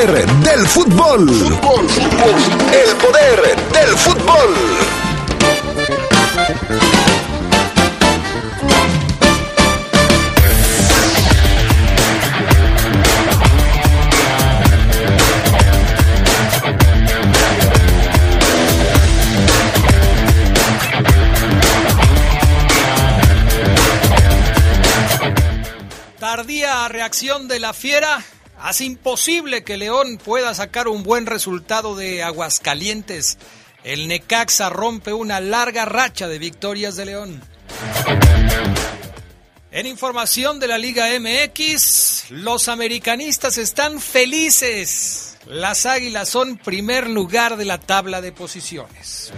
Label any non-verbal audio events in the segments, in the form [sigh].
poder del fútbol. Fútbol, fútbol. El poder del fútbol. Tardía reacción de la fiera hace imposible que León pueda sacar un buen resultado de Aguascalientes. El Necaxa rompe una larga racha de victorias de León. En información de la Liga MX, los americanistas están felices. Las Águilas son primer lugar de la tabla de posiciones.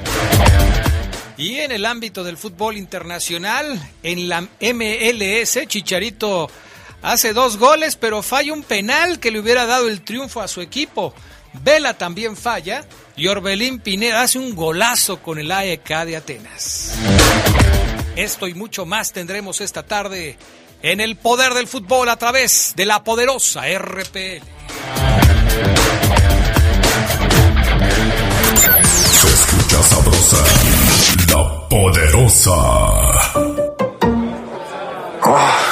Y en el ámbito del fútbol internacional, en la MLS, Chicharito hace dos goles, pero falla un penal que le hubiera dado el triunfo a su equipo. Vela también falla y Orbelín Pineda hace un golazo con el AEK de Atenas. Esto y mucho más tendremos esta tarde en el poder del fútbol a través de la poderosa RPL. Se escucha sabrosa, la poderosa. ¿Y esa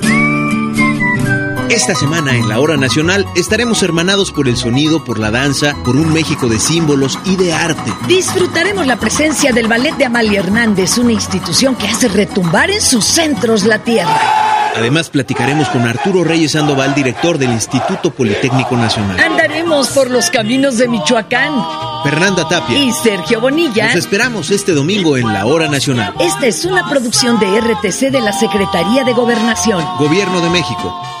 Esta semana en la Hora Nacional estaremos hermanados por el sonido, por la danza, por un México de símbolos y de arte. Disfrutaremos la presencia del Ballet de Amalia Hernández, una institución que hace retumbar en sus centros la tierra. Además, platicaremos con Arturo Reyes Sandoval, director del Instituto Politécnico Nacional. Andaremos por los caminos de Michoacán. Fernanda Tapia. Y Sergio Bonilla. Nos esperamos este domingo en la Hora Nacional. Esta es una producción de RTC de la Secretaría de Gobernación. Gobierno de México.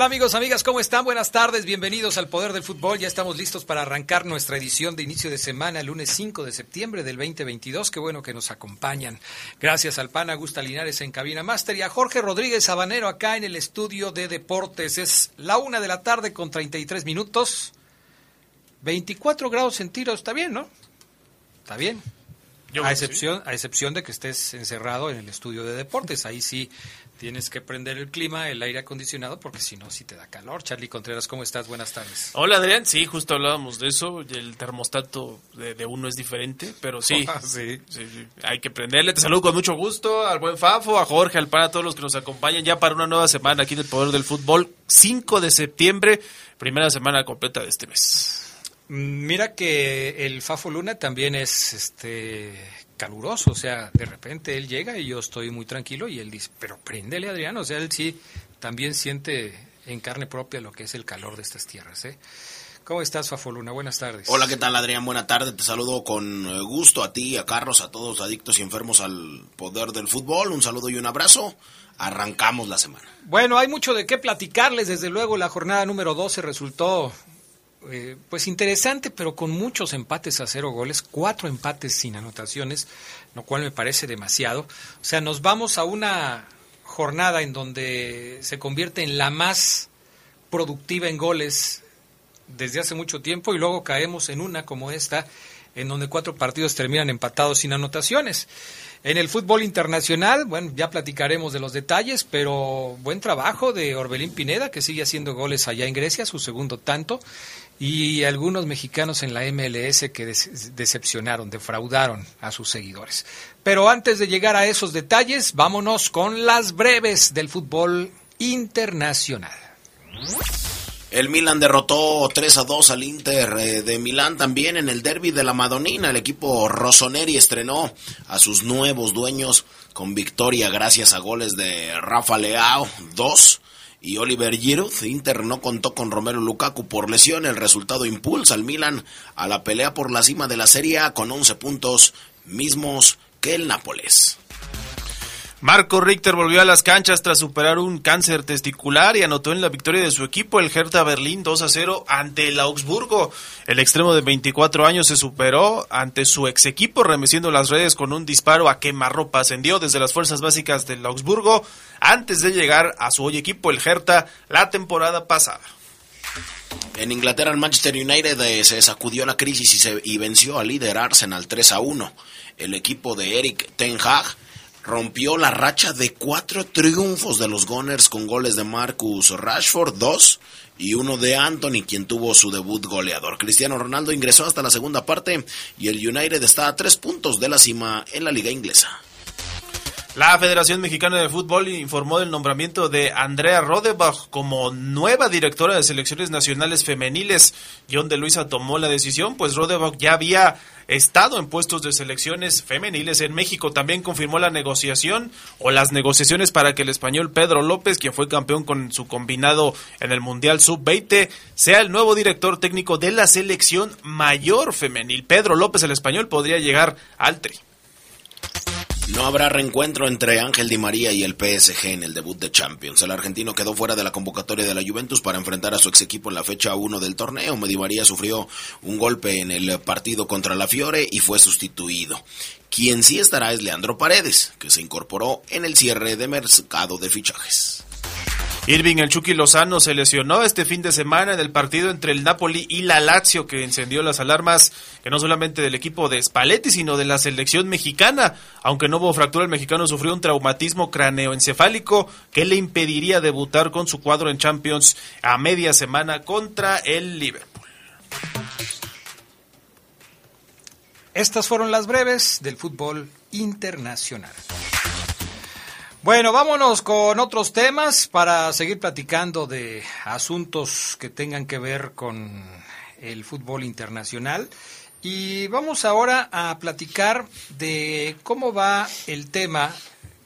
Tal amigos, amigas? ¿Cómo están? Buenas tardes, bienvenidos al Poder del Fútbol. Ya estamos listos para arrancar nuestra edición de inicio de semana, el lunes 5 de septiembre del 2022. Qué bueno que nos acompañan. Gracias al PAN Augusta Linares en Cabina Master y a Jorge Rodríguez Sabanero acá en el estudio de deportes. Es la una de la tarde con 33 minutos. 24 grados centígrados, está bien, ¿no? Está bien. a excepción, a excepción de que estés encerrado en el estudio de deportes, ahí sí tienes que prender el clima, el aire acondicionado, porque si no, sí te da calor. Charlie Contreras, ¿cómo estás? Buenas tardes. Hola Adrián, sí, justo hablábamos de eso, el termostato de, uno es diferente, pero [laughs] sí, sí. sí, hay que prenderle. Te saludo con mucho gusto al buen Fafo, a Jorge, al PAN, a todos los que nos acompañan ya para una nueva semana aquí del Poder del Fútbol, 5 de septiembre, primera semana completa de este mes. Mira que el Fafo Luna también es este caluroso, o sea, de repente él llega y yo estoy muy tranquilo y él dice, pero préndele Adrián, o sea, él sí también siente en carne propia lo que es el calor de estas tierras, ¿eh? ¿Cómo estás, Fafoluna? Buenas tardes. Hola, ¿qué tal, Adrián? Buena tarde. Te saludo con eh, gusto a ti, a Carlos, a todos adictos y enfermos al poder del fútbol. Un saludo y un abrazo. Arrancamos la semana. Bueno, hay mucho de qué platicarles. Desde luego, la jornada número 12 resultó eh, pues interesante, pero con muchos empates a cero goles, cuatro empates sin anotaciones, lo cual me parece demasiado. O sea, nos vamos a una jornada en donde se convierte en la más productiva en goles desde hace mucho tiempo y luego caemos en una como esta, en donde cuatro partidos terminan empatados sin anotaciones. En el fútbol internacional, bueno, ya platicaremos de los detalles, pero buen trabajo de Orbelín Pineda, que sigue haciendo goles allá en Grecia, su segundo tanto, y algunos mexicanos en la MLS que decepcionaron, defraudaron a sus seguidores. Pero antes de llegar a esos detalles, vámonos con las breves del fútbol internacional. El Milan derrotó 3 a 2 al Inter eh, de Milán también en el derby de la Madonina. El equipo Rossoneri estrenó a sus nuevos dueños con victoria gracias a goles de Rafa Leao 2 y Oliver Giroud. Inter no contó con Romero Lukaku por lesión. El resultado impulsa al Milan a la pelea por la cima de la Serie con 11 puntos mismos que el Nápoles. Marco Richter volvió a las canchas tras superar un cáncer testicular y anotó en la victoria de su equipo, el Hertha Berlín 2 a 0 ante el Augsburgo. El extremo de 24 años se superó ante su ex equipo, remeciendo las redes con un disparo a quemarropa. Ascendió desde las fuerzas básicas del Augsburgo antes de llegar a su hoy equipo, el Hertha, la temporada pasada. En Inglaterra, el Manchester United eh, se sacudió la crisis y, se, y venció al líder Arsenal 3 a 1. El equipo de Eric Ten Hag rompió la racha de cuatro triunfos de los Gunners con goles de Marcus Rashford, dos, y uno de Anthony, quien tuvo su debut goleador. Cristiano Ronaldo ingresó hasta la segunda parte y el United está a tres puntos de la cima en la liga inglesa. La Federación Mexicana de Fútbol informó del nombramiento de Andrea Rodebach como nueva directora de selecciones nacionales femeniles. John de Luisa tomó la decisión, pues Rodebach ya había estado en puestos de selecciones femeniles en México. También confirmó la negociación o las negociaciones para que el español Pedro López, quien fue campeón con su combinado en el Mundial Sub-20, sea el nuevo director técnico de la selección mayor femenil. Pedro López, el español, podría llegar al tri. No habrá reencuentro entre Ángel Di María y el PSG en el debut de Champions. El argentino quedó fuera de la convocatoria de la Juventus para enfrentar a su ex equipo en la fecha 1 del torneo. Di María sufrió un golpe en el partido contra la Fiore y fue sustituido. Quien sí estará es Leandro Paredes, que se incorporó en el cierre de mercado de fichajes. Irving el Chucky Lozano se lesionó este fin de semana en el partido entre el Napoli y la Lazio que encendió las alarmas que no solamente del equipo de Spalletti sino de la selección mexicana. Aunque no hubo fractura, el mexicano sufrió un traumatismo craneoencefálico que le impediría debutar con su cuadro en Champions a media semana contra el Liverpool. Estas fueron las breves del fútbol internacional. Bueno, vámonos con otros temas para seguir platicando de asuntos que tengan que ver con el fútbol internacional. Y vamos ahora a platicar de cómo va el tema,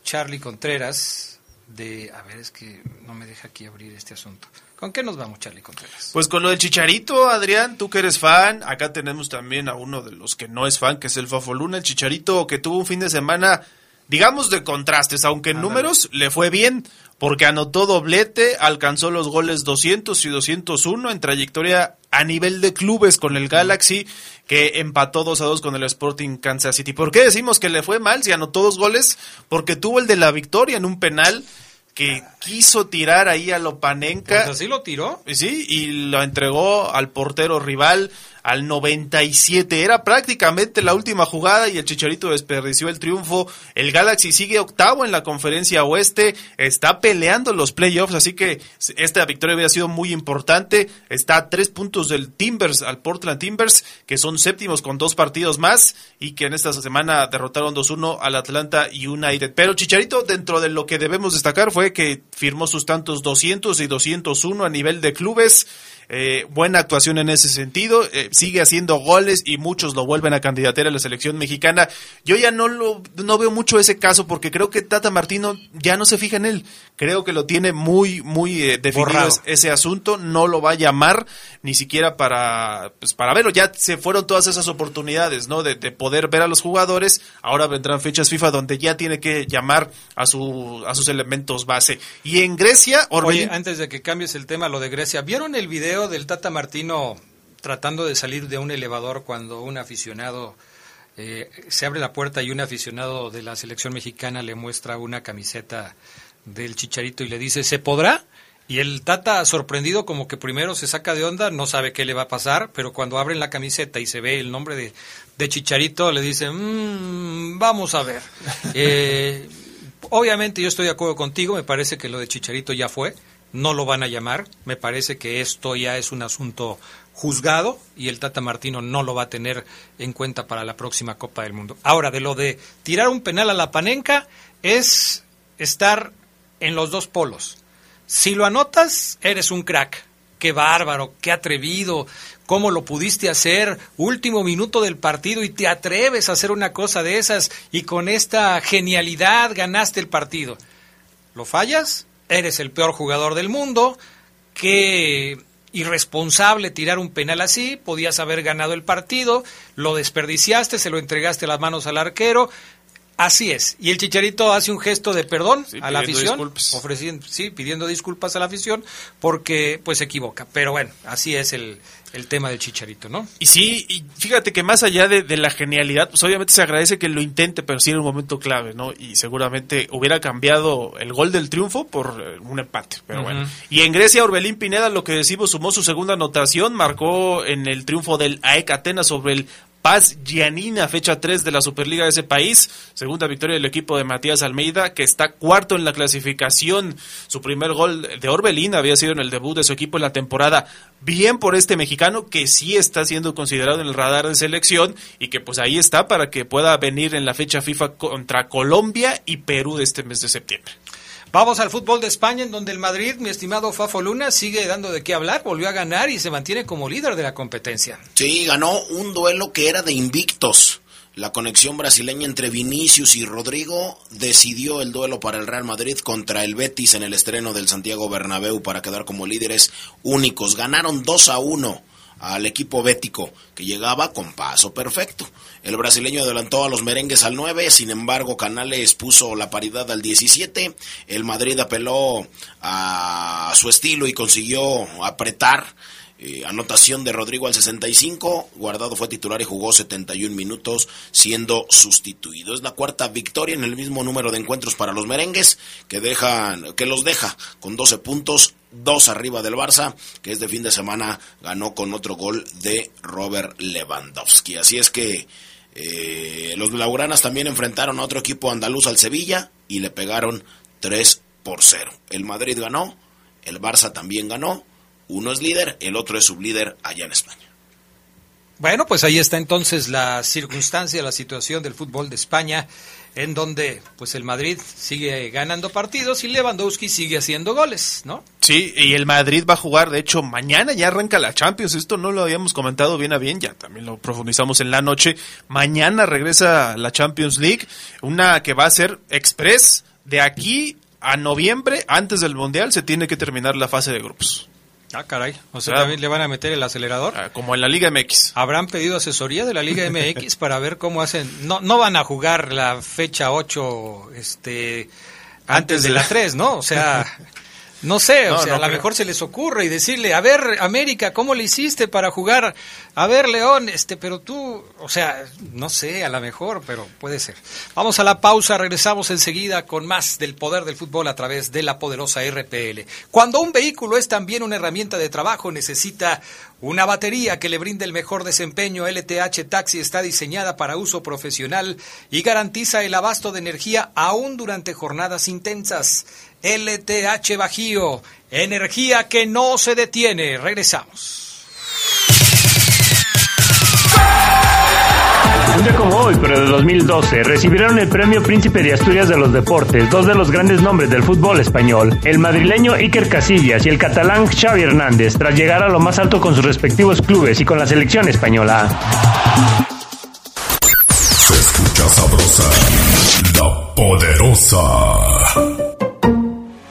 Charlie Contreras, de... A ver, es que no me deja aquí abrir este asunto. ¿Con qué nos vamos, Charlie Contreras? Pues con lo del Chicharito, Adrián, tú que eres fan. Acá tenemos también a uno de los que no es fan, que es el Fafoluna, el Chicharito, que tuvo un fin de semana digamos de contrastes, aunque en números le fue bien, porque anotó doblete, alcanzó los goles 200 y 201 en trayectoria a nivel de clubes con el Galaxy, que empató 2 a 2 con el Sporting Kansas City. ¿Por qué decimos que le fue mal si anotó dos goles? Porque tuvo el de la victoria en un penal que quiso tirar ahí a Lopanenka. Pues así lo tiró. Sí, y lo entregó al portero rival al 97. Era prácticamente la última jugada y el Chicharito desperdició el triunfo. El Galaxy sigue octavo en la conferencia oeste, está peleando los playoffs, así que esta victoria había sido muy importante. Está a tres puntos del Timbers, al Portland Timbers, que son séptimos con dos partidos más y que en esta semana derrotaron 2-1 al Atlanta United. Pero Chicharito, dentro de lo que debemos destacar, fue que firmó sus tantos 200 y 201 a nivel de clubes. Eh, buena actuación en ese sentido, eh, sigue haciendo goles y muchos lo vuelven a candidatear a la selección mexicana. Yo ya no lo no veo mucho ese caso porque creo que Tata Martino ya no se fija en él. Creo que lo tiene muy muy eh, definido ese asunto, no lo va a llamar ni siquiera para pues, para verlo. Ya se fueron todas esas oportunidades, ¿no? De, poder ver a los jugadores. Ahora vendrán fechas FIFA donde ya tiene que llamar a su a sus elementos base. Y en Grecia, Oye, antes de que cambies el tema, lo de Grecia, ¿vieron el video del Tata Martino tratando de salir de un elevador cuando un aficionado eh, se abre la puerta y un aficionado de la selección mexicana le muestra una camiseta del chicharito y le dice, ¿se podrá? Y el Tata, sorprendido, como que primero se saca de onda, no sabe qué le va a pasar, pero cuando abren la camiseta y se ve el nombre de, de Chicharito, le dice, mmm, vamos a ver. [laughs] Eh, obviamente yo estoy de acuerdo contigo, me parece que lo de Chicharito ya fue no lo van a llamar. Me parece que esto ya es un asunto juzgado y el Tata Martino no lo va a tener en cuenta para la próxima Copa del Mundo. Ahora, de lo de tirar un penal a la panenca es estar en los dos polos. Si lo anotas, eres un crack. Qué bárbaro, qué atrevido, cómo lo pudiste hacer, último minuto del partido y te atreves a hacer una cosa de esas y con esta genialidad ganaste el partido. ¿Lo fallas? Eres el peor jugador del mundo, qué irresponsable tirar un penal así, podías haber ganado el partido, lo desperdiciaste, se lo entregaste las manos al arquero, Así es. Y el Chicharito hace un gesto de perdón a la afición, ofreciendo, sí, pidiendo disculpas a la afición porque pues se equivoca. Pero bueno, así es el, el tema del Chicharito, ¿no? Y sí, y fíjate que más allá de, la genialidad, pues obviamente se agradece que lo intente, pero sí en un momento clave, ¿no? Y seguramente hubiera cambiado el gol del triunfo por eh, un empate, pero bueno. Y en Grecia, Orbelín Pineda, lo que decimos, sumó su segunda anotación, marcó en el triunfo del AEK Atenas sobre el Paz Gianina, fecha 3 de la Superliga de ese país. Segunda victoria del equipo de Matías Almeida, que está cuarto en la clasificación. Su primer gol de Orbelín había sido en el debut de su equipo en la temporada. Bien por este mexicano que sí está siendo considerado en el radar de selección y que pues ahí está para que pueda venir en la fecha FIFA contra Colombia y Perú de este mes de septiembre. Vamos al fútbol de España, en donde el Madrid, mi estimado Fafo Luna, sigue dando de qué hablar, volvió a ganar y se mantiene como líder de la competencia. Sí, ganó un duelo que era de invictos. La conexión brasileña entre Vinicius y Rodrigo decidió el duelo para el Real Madrid contra el Betis en el estreno del Santiago Bernabéu para quedar como líderes únicos. Ganaron 2 a 1 al equipo bético, que llegaba con paso perfecto. El brasileño adelantó a los merengues al 9, sin embargo Canales puso la paridad al 17, el Madrid apeló a su estilo y consiguió apretar eh, anotación de Rodrigo al 65, Guardado fue titular y jugó 71 minutos siendo sustituido. Es la cuarta victoria en el mismo número de encuentros para los merengues que dejan que los deja con 12 puntos, dos arriba del Barça, que este fin de semana ganó con otro gol de Robert Lewandowski. Así es que eh, los Lauranas también enfrentaron a otro equipo andaluz al Sevilla y le pegaron 3 por 0. El Madrid ganó, el Barça también ganó uno es líder, el otro es sublíder allá en España. Bueno, pues ahí está entonces la circunstancia, la situación del fútbol de España, en donde pues el Madrid sigue ganando partidos y Lewandowski sigue haciendo goles, ¿no? Sí, y el Madrid va a jugar, de hecho, mañana ya arranca la Champions, esto no lo habíamos comentado bien a bien, ya también lo profundizamos en la noche. Mañana regresa la Champions League, una que va a ser express de aquí a noviembre, antes del Mundial, se tiene que terminar la fase de grupos. Ah, caray. O sea, también le van a meter el acelerador. Ah, como en la Liga MX. ¿Habrán pedido asesoría de la Liga [laughs] MX para ver cómo hacen? No, no van a jugar la fecha 8 este, antes, de la 3, ¿no? O sea, [laughs] No sé, o sea, a lo mejor se les ocurre y decirle, a ver, América, ¿cómo le hiciste para jugar? A ver, León, este, pero tú, o sea, no sé, a lo mejor, pero puede ser. Vamos a la pausa, regresamos enseguida con más del poder del fútbol a través de la poderosa RPL. Cuando un vehículo es también una herramienta de trabajo, necesita Una batería que le brinde el mejor desempeño LTH Taxi está diseñada para uso profesional y garantiza el abasto de energía aún durante jornadas intensas. LTH Bajío, energía que no se detiene. Regresamos. Un día como hoy, pero de 2012, recibieron el premio Príncipe de Asturias de los Deportes, dos de los grandes nombres del fútbol español, el madrileño Iker Casillas y el catalán Xavi Hernández, tras llegar a lo más alto con sus respectivos clubes y con la selección española. Se escucha sabrosa, la poderosa.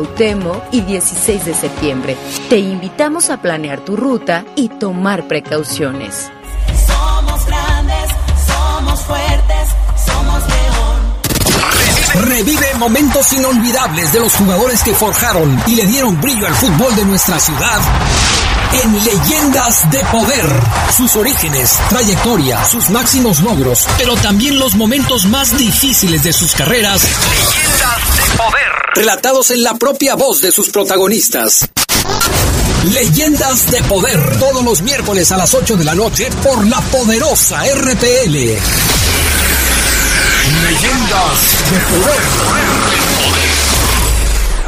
Cuauhtémoc y 16 de septiembre. Te invitamos a planear tu ruta y tomar precauciones. Somos grandes, somos fuertes, somos león. Revive momentos inolvidables de los jugadores que forjaron y le dieron brillo al fútbol de nuestra ciudad en Leyendas de Poder. Sus orígenes, trayectoria, sus máximos logros, pero también los momentos más difíciles de sus carreras. Leyendas de Poder. Relatados en la propia voz de sus protagonistas. Leyendas de Poder. Todos los miércoles a las 8 de la noche por la poderosa RPL. Leyendas de poder.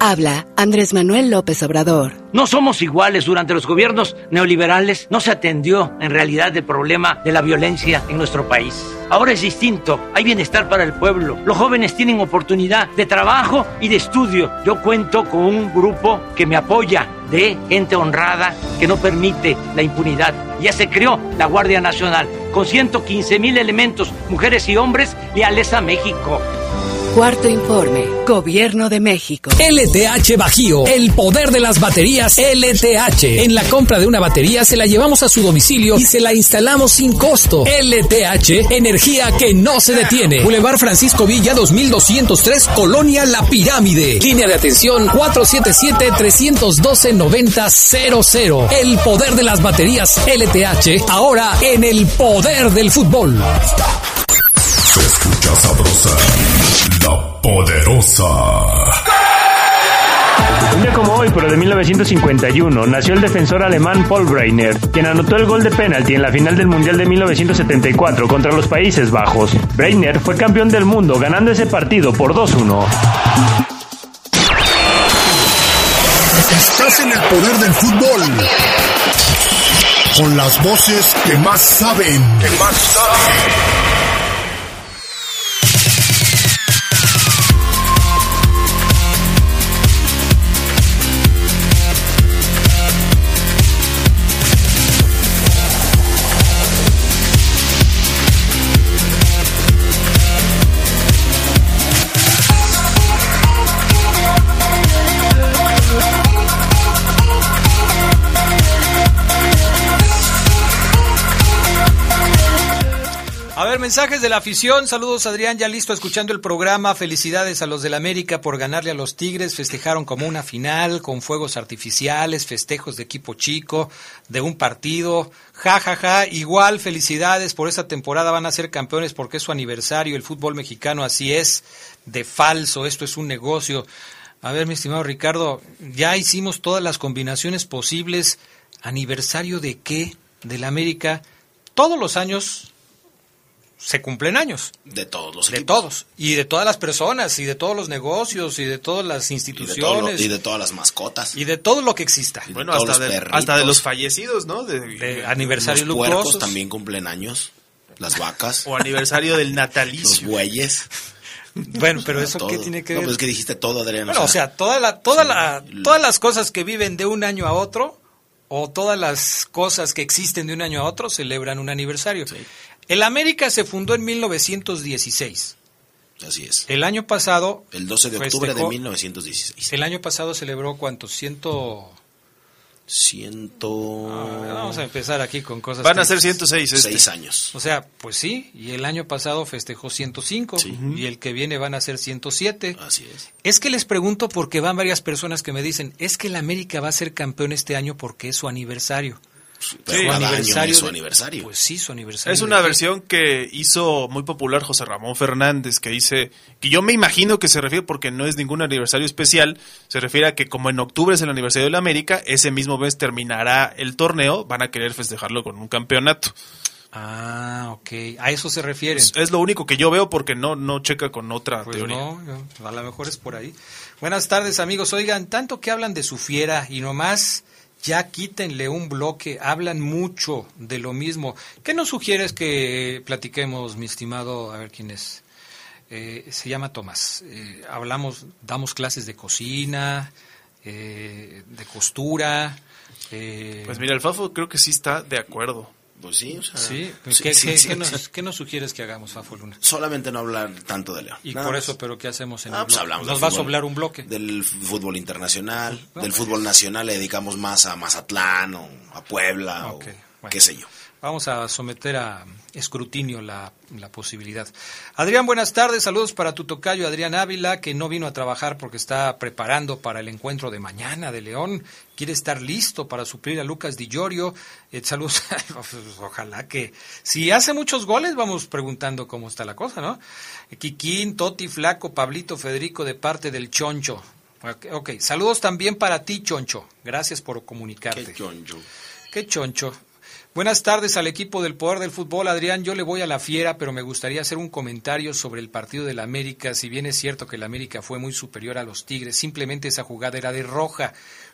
Habla Andrés Manuel López Obrador. No somos iguales. Durante los gobiernos neoliberales no se atendió en realidad el problema de la violencia en nuestro país. Ahora es distinto. Hay bienestar para el pueblo. Los jóvenes tienen oportunidad de trabajo y de estudio. Yo cuento con un grupo que me apoya de gente honrada que no permite la impunidad. Ya se creó la Guardia Nacional con 115 mil elementos, mujeres y hombres leales a México. Cuarto informe. Gobierno de México. LTH Bajío. El poder de las baterías LTH. En la compra de una batería se la llevamos a su domicilio y se la instalamos sin costo. LTH, energía que no se detiene. Boulevard Francisco Villa 2203, Colonia La Pirámide. Línea de atención 477-312-9000. El poder de las baterías LTH. Ahora en el poder del fútbol. Escucha sabrosa, la poderosa. Un día como hoy, pero de 1951, nació el defensor alemán Paul Breitner, quien anotó el gol de penalti en la final del Mundial de 1974 contra los Países Bajos. Breitner fue campeón del mundo ganando ese partido por 2-1. Estás en el poder del fútbol. Con las voces que más saben. Que más saben. Mensajes de la afición. Saludos, Adrián, ya listo escuchando el programa. Felicidades a los del América por ganarle a los Tigres. Festejaron como una final, con fuegos artificiales, festejos de equipo chico, de un partido. Ja, ja, ja. Igual, felicidades por esta temporada. Van a ser campeones porque es su aniversario. El fútbol mexicano así es, de falso. Esto es un negocio. A ver, mi estimado Ricardo, ya hicimos todas las combinaciones posibles. ¿Aniversario de qué? Del América. Todos los años se cumplen años. De todos los De equipos. todos. Y de todas las personas, y de todos los negocios, y de todas las Y de, instituciones. todo lo- y de todas las mascotas. y de todo lo que exista. Bueno, todos hasta los de, perritos. hasta de los fallecidos, ¿no? De, De aniversarios Los puercos luctuosos. también cumplen años. Las vacas. o aniversario del los natalicio. bueyes. Bueno, pero eso Todo. qué tiene que No, ver. pues es que dijiste todo, Adrián. Bueno, o sea, toda la, toda la, todas las cosas que viven de un año a otro, o todas las cosas que existen de un año a otro, celebran un aniversario. El América se fundó en 1916. Así es. El año pasado. El 12 de octubre de festejó- 1916. El año pasado celebró cuántos? Ciento. Ciento... Vamos a empezar aquí con cosas. Van a ser tristes. 106 este. Seis años. O sea, pues sí, y el año pasado festejó 105 y el que viene van a ser 107. Así es. Es que les pregunto porque van varias personas que me dicen, es que el América va a ser campeón este año porque es su aniversario. Pero Su cada año aniversario es su de- aniversario. Pues sí, su aniversario. Es una versión que hizo muy popular José Ramón Fernández, que dice, que yo me imagino que se refiere, porque no es ningún aniversario especial, se refiere a que como en octubre es el aniversario de la América, ese mismo mes terminará el torneo, van a querer festejarlo con un campeonato. Ah, ok. A eso se refieren. Es, es lo único que yo veo porque no, no checa con otra Pues teoría. no, no, a lo mejor es por ahí. Buenas tardes, amigos. Oigan, tanto que hablan de su fiera y nomás ya quítenle un bloque, hablan mucho de lo mismo. ¿Qué nos sugieres que platiquemos, mi estimado? A ver quién es. Eh, se llama Tomás. Eh, hablamos, damos clases de cocina, eh, de costura. eh, Pues mira, el Fafo creo que sí está de acuerdo. Pues sí, o sea, sí, sí, ¿Qué, sí, qué- sí, qué nos, qué nos sugieres que hagamos, Fafo Luna? Solamente no hablar tanto de León. Y por más. eso, pero ¿qué hacemos en Ah, el pues hablamos Nos vas a hablar un bloque. Del fútbol internacional, No, del pues. fútbol nacional le dedicamos más a Mazatlán o a Puebla Ok, o qué sé yo. Vamos a someter a escrutinio la, la posibilidad. Adrián, buenas tardes. Saludos para tu tocayo Adrián Ávila, que no vino a trabajar porque está preparando para el encuentro de mañana de León. Quiere estar listo para suplir a Lucas Di Llorio. Eh, saludos. [laughs] Ojalá que si hace muchos goles, vamos preguntando cómo está la cosa, ¿no? Kikín, Toti, Flaco, Pablito, Federico, de parte del Choncho. Ok, ok. saludos también para ti, Choncho. Gracias por comunicarte. Qué choncho. Qué choncho. Buenas tardes al equipo del Poder del Fútbol. Adrián, yo le voy a la fiera, pero me gustaría hacer un comentario sobre el partido del América. Si bien es cierto que el América fue muy superior a los Tigres, simplemente esa jugada era de roja.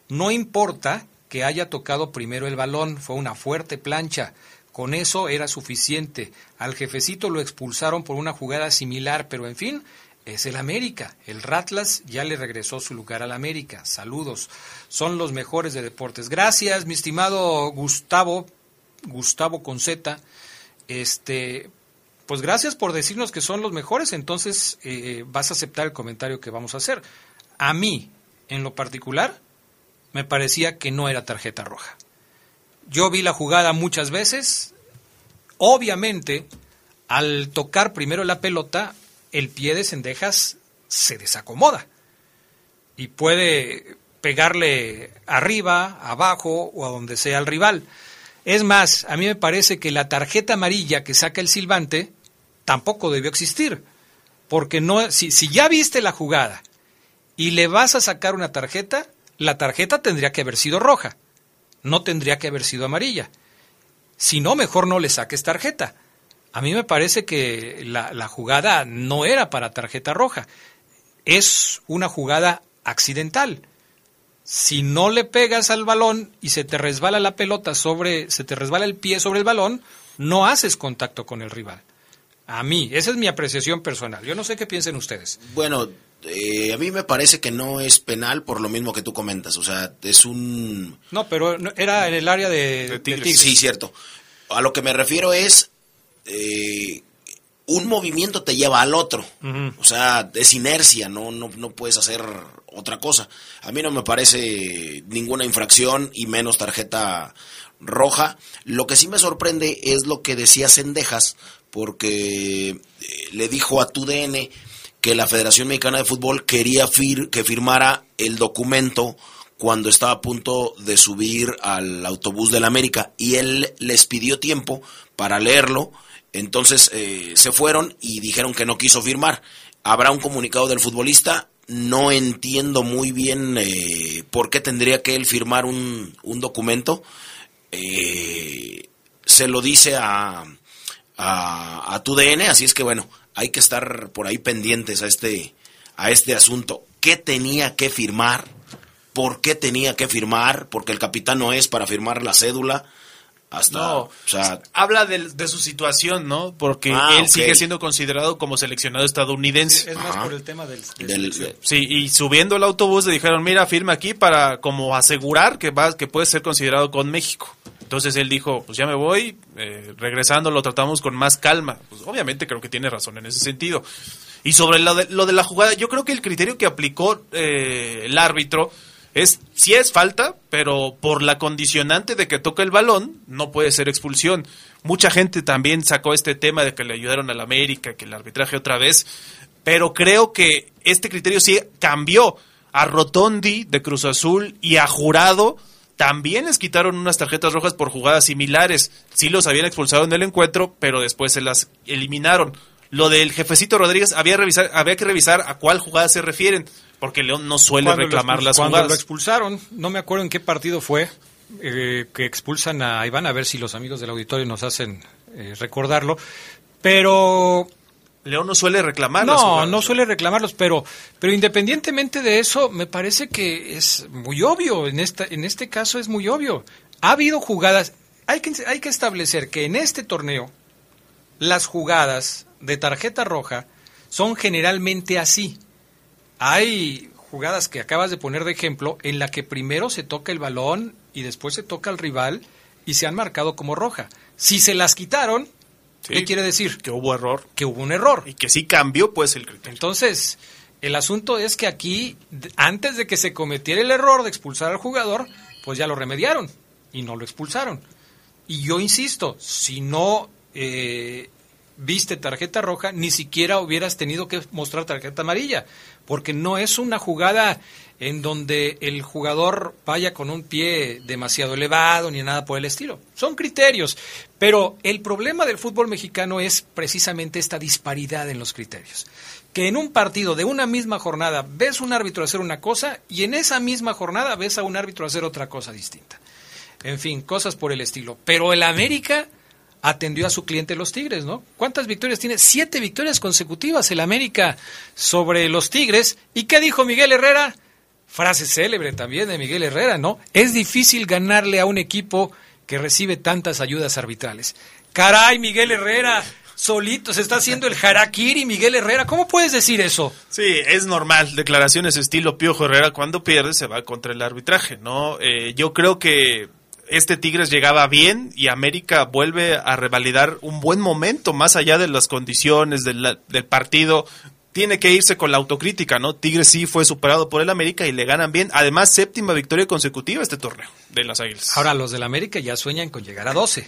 No importa que haya tocado primero el balón, fue una fuerte plancha. Con eso era suficiente. Al jefecito lo expulsaron por una jugada similar, pero en fin, es el América. El Ratlas ya le regresó su lugar al América. Saludos. Son los mejores de deportes. Gracias, mi estimado Gustavo, Gustavo Conceta. Este, pues gracias por decirnos que son los mejores. Entonces eh, vas a aceptar el comentario que vamos a hacer. A mí, en lo particular, me parecía que no era tarjeta roja. Yo vi la jugada muchas veces. Obviamente, al tocar primero la pelota, el pie de Cendejas se desacomoda y puede pegarle arriba, abajo o a donde sea al rival. Es más, a mí me parece que la tarjeta amarilla que saca el silbante tampoco debió existir, porque no, si, si ya viste la jugada y le vas a sacar una tarjeta, la tarjeta tendría que haber sido roja, no tendría que haber sido amarilla. Si no, mejor no le saques tarjeta. A mí me parece que la, la jugada no era para tarjeta roja. Es una jugada accidental. Si no le pegas al balón y se te resbala la pelota sobre, se te resbala el pie sobre el balón, no haces contacto con el rival. A mí, esa es mi apreciación personal. Yo no sé qué piensen ustedes. Bueno, eh, a mí me parece que no es penal por lo mismo que tú comentas. O sea, es un... No, pero no- era en el área de, de Tigres. Sí, cierto. A lo que me refiero es... eh, un movimiento te lleva al otro. O sea, es inercia, no, no, no puedes hacer otra cosa. A mí no me parece ninguna infracción y menos tarjeta roja. Lo que sí me sorprende es lo que decía Sendejas, porque eh, le dijo a TUDN que la Federación Mexicana de Fútbol quería fir- que firmara el documento cuando estaba a punto de subir al autobús del América y él les pidió tiempo para leerlo. Entonces eh, se fueron y dijeron que no quiso firmar. Habrá un comunicado del futbolista. No entiendo muy bien eh, por qué tendría que él firmar un, un documento. Eh, se lo dice a, a, a tu DN, así es que bueno, hay que estar por ahí pendientes a este, a este asunto. ¿Qué tenía que firmar? ¿Por qué tenía que firmar? Porque el capitán no es para firmar la cédula. Hasta, No, o sea, habla de, de su situación, ¿no? Porque Ah, él sigue siendo considerado como seleccionado estadounidense. Es más por el tema del. Sí, y subiendo el autobús le dijeron, mira, firma aquí para como asegurar que vas, que puedes ser considerado con México. Entonces él dijo, pues ya me voy, eh, regresando lo tratamos con más calma. Pues obviamente creo que tiene razón en ese sentido. Y sobre lo de, lo de la jugada, yo creo que el criterio que aplicó eh, el árbitro es, sí es falta, pero por la condicionante de que toca el balón, no puede ser expulsión. Mucha gente también sacó este tema de que le ayudaron al América, que el arbitraje otra vez, pero creo que este criterio sí cambió. A Rotondi de Cruz Azul y a Jurado también les quitaron unas tarjetas rojas por jugadas similares. Sí los habían expulsado en el encuentro, pero después se las eliminaron. Lo del jefecito Rodríguez había, había que revisar a cuál jugada se refieren, porque León no suele Cuando reclamar las cuando jugadas. lo expulsaron, no me acuerdo en qué partido fue, eh, que expulsan a Iván, a ver si los amigos del auditorio nos hacen eh, recordarlo, pero... León no suele reclamar No, jugadas. no suele reclamarlos, pero, pero independientemente de eso, me parece que es muy obvio, en, esta, en este caso es muy obvio. Ha habido jugadas, hay que, hay que establecer que en este torneo las jugadas de tarjeta roja son generalmente así. Hay jugadas que acabas de poner de ejemplo en la que primero se toca el balón y después se toca al rival y se han marcado como roja. Si se las quitaron, ¿qué quiere decir? Que hubo error. Que hubo un error. Y que sí cambió pues el criterio. Entonces, el asunto es que aquí, antes de que se cometiera el error de expulsar al jugador, pues ya lo remediaron y no lo expulsaron. Y yo insisto, si no eh, viste tarjeta roja, ni siquiera hubieras tenido que mostrar tarjeta amarilla, porque no es una jugada en donde el jugador vaya con un pie demasiado elevado ni nada por el estilo. Son criterios, pero el problema del fútbol mexicano es precisamente esta disparidad en los criterios. Que en un partido de una misma jornada ves un árbitro hacer una cosa y en esa misma jornada ves a un árbitro hacer otra cosa distinta. En fin, cosas por el estilo. Pero el América atendió a su cliente los Tigres, ¿no? ¿Cuántas victorias tiene? Siete victorias consecutivas el América sobre los Tigres. ¿Y qué dijo Miguel Herrera? Frase célebre también de Miguel Herrera, ¿no? Es difícil ganarle a un equipo que recibe tantas ayudas arbitrales. Caray, Miguel Herrera, solito se está haciendo el harakiri, Miguel Herrera. ¿Cómo puedes decir eso? Sí, es normal. Declaraciones estilo Piojo Herrera cuando pierde se va contra el arbitraje, ¿no? Eh, yo creo que este Tigres llegaba bien y América vuelve a revalidar un buen momento más allá de las condiciones del, partido. Tiene que irse con la autocrítica, ¿no? Tigres sí fue superado por el América y le ganan bien. Además, séptima victoria consecutiva este torneo de las Águilas. Ahora los del América ya sueñan con llegar a 12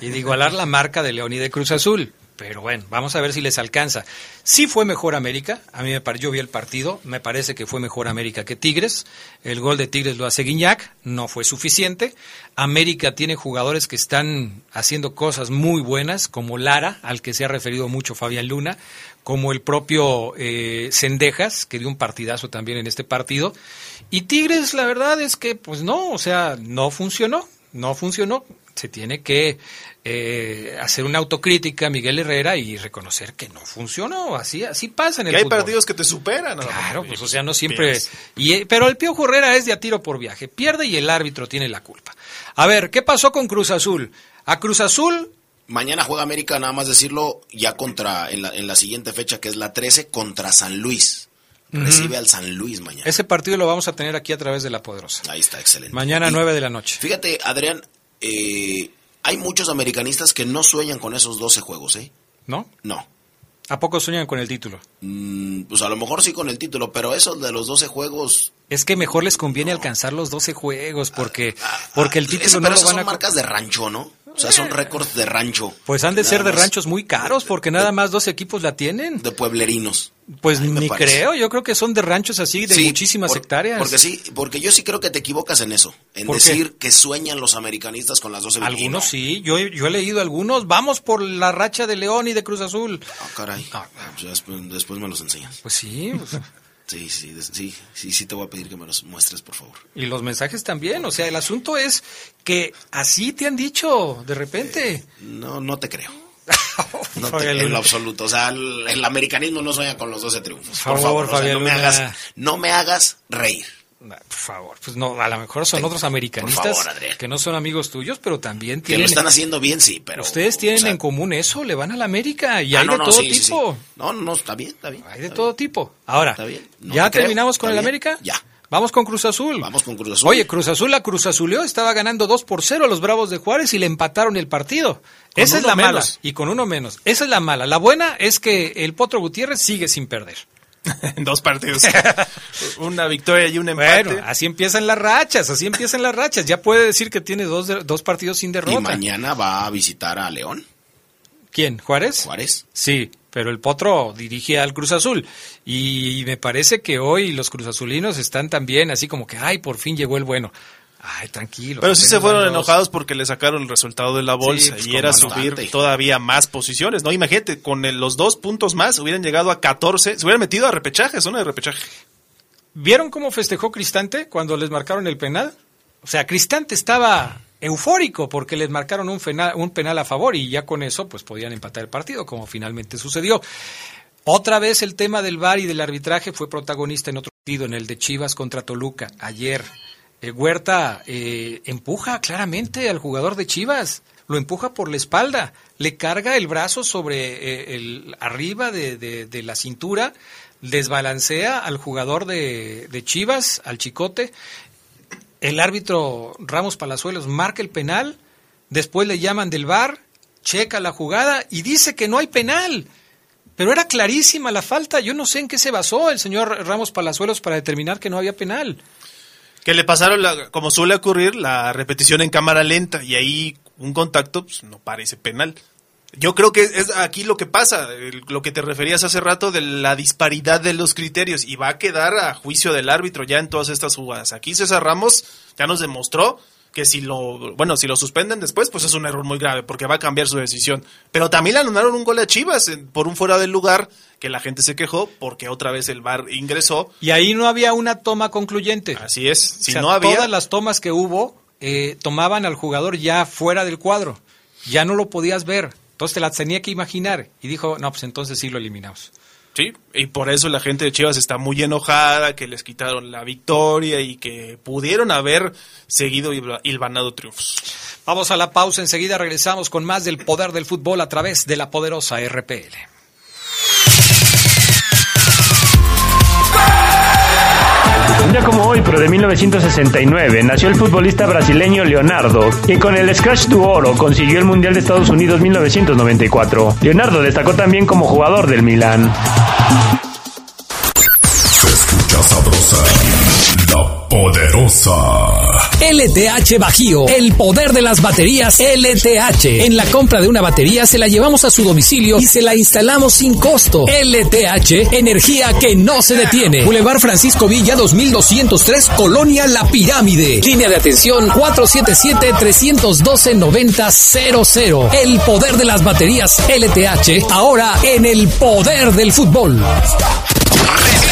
y de igualar la marca de León y de Cruz Azul. Pero bueno, vamos a ver si les alcanza. Sí fue mejor América, a mí me pareció, yo vi el partido, me parece que fue mejor América que Tigres. El gol de Tigres lo hace Guiñac, no fue suficiente. América tiene jugadores que están haciendo cosas muy buenas, como Lara, al que se ha referido mucho Fabián Luna, como el propio eh, Cendejas, que dio un partidazo también en este partido. Y Tigres, la verdad es que, pues no, o sea, no funcionó, no funcionó. Se tiene que eh, hacer una autocrítica a Miguel Herrera y reconocer que no funcionó. Así, así pasa en el Que hay fútbol. partidos que te superan. Claro, pues o sea, no siempre. Y, eh, pero el Piojo Herrera es de a tiro por viaje. Pierde y el árbitro tiene la culpa. A ver, ¿qué pasó con Cruz Azul? A Cruz Azul Mañana juega América, nada más decirlo, ya contra, en la, en la siguiente fecha que es la 13, contra San Luis. Recibe al San Luis mañana. Ese partido lo vamos a tener aquí a través de La Poderosa. Ahí está, excelente. Mañana Y 9 de la noche. Fíjate, Adrián, eh, hay muchos americanistas que no sueñan con esos 12 juegos, ¿eh? ¿No? No. ¿A poco sueñan con el título? Mm, pues a lo mejor sí con el título, pero eso de los 12 juegos... Es que mejor les conviene alcanzar los 12 juegos porque, porque el título Ese- no pero lo esas van son a... marcas de rancho, ¿no? O sea, son récords de rancho. Pues han de ser de ranchos muy caros porque nada más dos equipos la tienen. De pueblerinos. Pues ni creo, yo creo que son de ranchos así de Sí, muchísimas por- hectáreas. Porque sí, porque yo sí creo que te equivocas en eso, en decir que sueñan los americanistas con las 12 Algunos sí, yo, yo he leído algunos. Vamos por la racha de León y de Cruz Azul. Ah, caray. Pues ya después, después me los enseñas. Pues sí, pues- Sí, sí, sí, sí, sí te voy a pedir que me los muestres, por favor. y los mensajes también. O sea, el asunto es que así te han dicho de repente. No, no te creo. [laughs] No te- en lo absoluto. O sea, el, el americanismo no sueña con los 12 triunfos. Por Por, favor, favor, o sea, Fabián no, me hagas, no me hagas reír. Por favor, pues no, a lo mejor son otros americanistas favor, que no son amigos tuyos, pero también Que tienen... lo están haciendo bien, sí, pero... Ustedes tienen o sea, en común eso, le van a la América y ah, hay no, de no, todo sí, sí, sí. tipo. No, no, está bien, está bien. Hay de todo tipo. Ahora, No ¿ya te creo, terminamos con está el bien. América? Ya. Vamos con Cruz Azul. Vamos con Cruz Azul. Oye, Cruz Azul la Cruz Azuleó, estaba ganando 2 por 0 a los Bravos de Juárez y le empataron el partido. Con Esa es la mala. Y con uno menos. Esa es la mala. La buena es que el Potro Gutiérrez sigue sin perder. [laughs] en dos partidos. [laughs] una victoria y un empate. Bueno, así empiezan las rachas, así empiezan las rachas. Ya puede decir que tiene dos, dos partidos sin derrota. Y mañana va a visitar a León. ¿Quién? ¿Juárez? Juárez. Sí, pero el Potro dirige al Cruz Azul. Y me parece que hoy los Cruz Azulinos están también así como que, ay, por fin llegó el bueno. Ay, tranquilo. Pero sí se fueron enojados porque le sacaron el resultado de la bolsa pues, y era bastante. subir todavía más posiciones, ¿no? Imagínate, con el- los dos puntos más hubieran llegado a 14, se hubieran metido a repechaje, zona de repechaje. ¿Vieron cómo festejó Cristante cuando les marcaron el penal? O sea, Cristante estaba eufórico porque les marcaron un penal, un penal a favor y ya con eso pues podían empatar el partido, como finalmente sucedió. Otra vez el tema del VAR y del arbitraje fue protagonista en otro partido, en el de Chivas contra Toluca, ayer. Eh, Huerta eh, empuja claramente al jugador de Chivas, lo empuja por la espalda, le carga el brazo sobre eh, el arriba de, de- de la cintura, desbalancea al jugador de, de Chivas, al Chicote. El árbitro Ramos Palazuelos marca el penal, después le llaman del VAR, checa la jugada y dice que no hay penal. Pero era clarísima la falta. Yo no sé en qué se basó el señor Ramos Palazuelos para determinar que no había penal. Que le pasaron, la- como suele ocurrir, la repetición en cámara lenta y ahí un contacto pues, no parece penal. Yo creo que es aquí lo que pasa, lo que te referías hace rato de la disparidad de los criterios y va a quedar a juicio del árbitro ya en todas estas jugadas. Aquí César Ramos ya nos demostró que si lo, bueno, si lo suspenden después, pues es un error muy grave porque va a cambiar su decisión. Pero también le anularon un gol a Chivas en- por un fuera del lugar que la gente se quejó porque otra vez el VAR ingresó. Y ahí no había una toma concluyente. Así es, si O sea, no había Todas las tomas que hubo eh, tomaban al jugador ya fuera del cuadro. Ya no lo podías ver. Entonces te la tenía que imaginar. Y dijo, no, pues entonces sí lo eliminamos. Sí, y por eso la gente de Chivas está muy enojada, que les quitaron la victoria y que pudieron haber seguido hilva- hilvanado triunfos. Vamos a la pausa. Enseguida regresamos con más del poder del fútbol a través de la poderosa RPL. Un día como hoy, pero de 1969, nació el futbolista brasileño Leonardo, que con el Scratch du Oro consiguió el Mundial de Estados Unidos 1994. Leonardo destacó también como jugador del Milán. Poderosa. LTH Bajío, el poder de las baterías LTH. En la compra de una batería se la llevamos a su domicilio y se la instalamos sin costo. LTH, energía que no se detiene. Boulevard Francisco Villa 2203, Colonia La Pirámide. Línea de atención 477-312-9000. El poder de las baterías LTH, ahora en el poder del fútbol.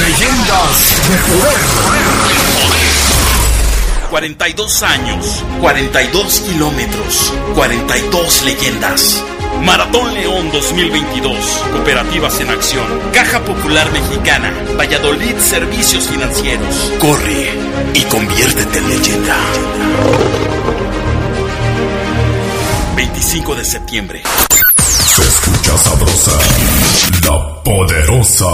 Leyendas de poder. 42 años, 42 kilómetros, 42 leyendas. Maratón León 2022. Cooperativas en acción. Caja Popular Mexicana. Valladolid Servicios Financieros. Corre y conviértete en leyenda. 25 de septiembre. Se escucha sabrosa, La Poderosa.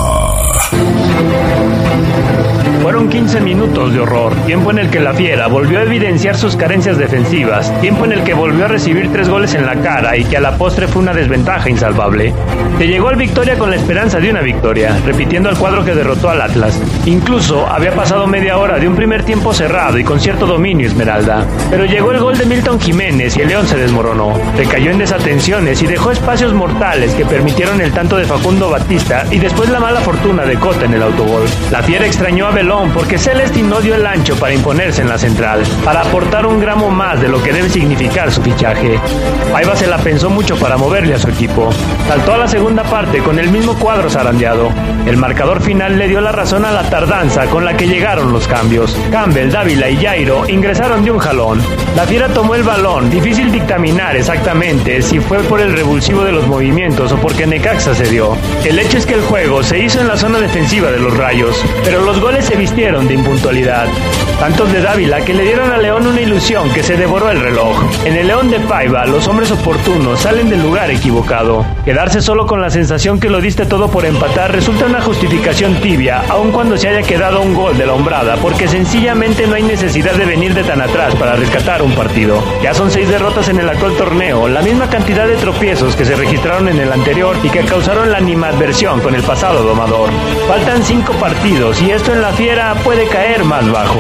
Fueron 15 minutos de horror, tiempo en el que la fiera volvió a evidenciar sus carencias defensivas, tiempo en el que volvió a recibir tres goles en la cara y que a la postre fue una desventaja insalvable. Se llegó al victoria con la esperanza de una victoria, repitiendo al cuadro que derrotó al Atlas. Incluso había pasado media hora de un primer tiempo cerrado y con cierto dominio Esmeralda. Pero llegó el gol de Milton Jiménez y el León se desmoronó. Recayó en desatenciones y dejó espacios mortales que permitieron el tanto de Facundo Batista y después la mala fortuna de Cota en el autogol. La fiera extrañó a Belón porque Celestin no dio el ancho para imponerse en la central, para aportar un gramo más de lo que debe significar su fichaje. Paiva se la pensó mucho para moverle a su equipo. Saltó a la segunda parte con el mismo cuadro zarandeado. El marcador final le dio la razón a la tardanza con la que llegaron los cambios. Campbell, Dávila y Jairo ingresaron de un jalón. La fiera tomó el balón, difícil dictaminar exactamente si fue por el revulsivo de los movimientos o porque Necaxa se dio. El hecho es que el juego se hizo en la zona defensiva de los Rayos, pero los goles se vistieron de impuntualidad. Tantos de Dávila que le dieron a León una ilusión que se devoró el reloj. En el León de Paiva, los hombres oportunos salen del lugar equivocado. Quedarse solo con la sensación que lo diste todo por empatar resulta una justificación tibia, aun cuando se haya quedado un gol de la hombrada, porque sencillamente no hay necesidad de venir de tan atrás para rescatar un partido. Ya son seis derrotas en el actual torneo, la misma cantidad de tropiezos que se registraron en el anterior y que causaron la animadversión con el pasado domador. Faltan cinco partidos y esto en la fiera puede caer más bajo.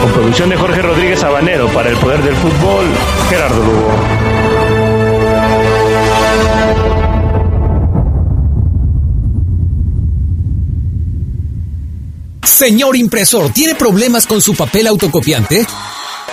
Con producción de Jorge Rodríguez Habanero para el Poder del Fútbol, Gerardo Lugo. Señor impresor, ¿tiene problemas con su papel autocopiante?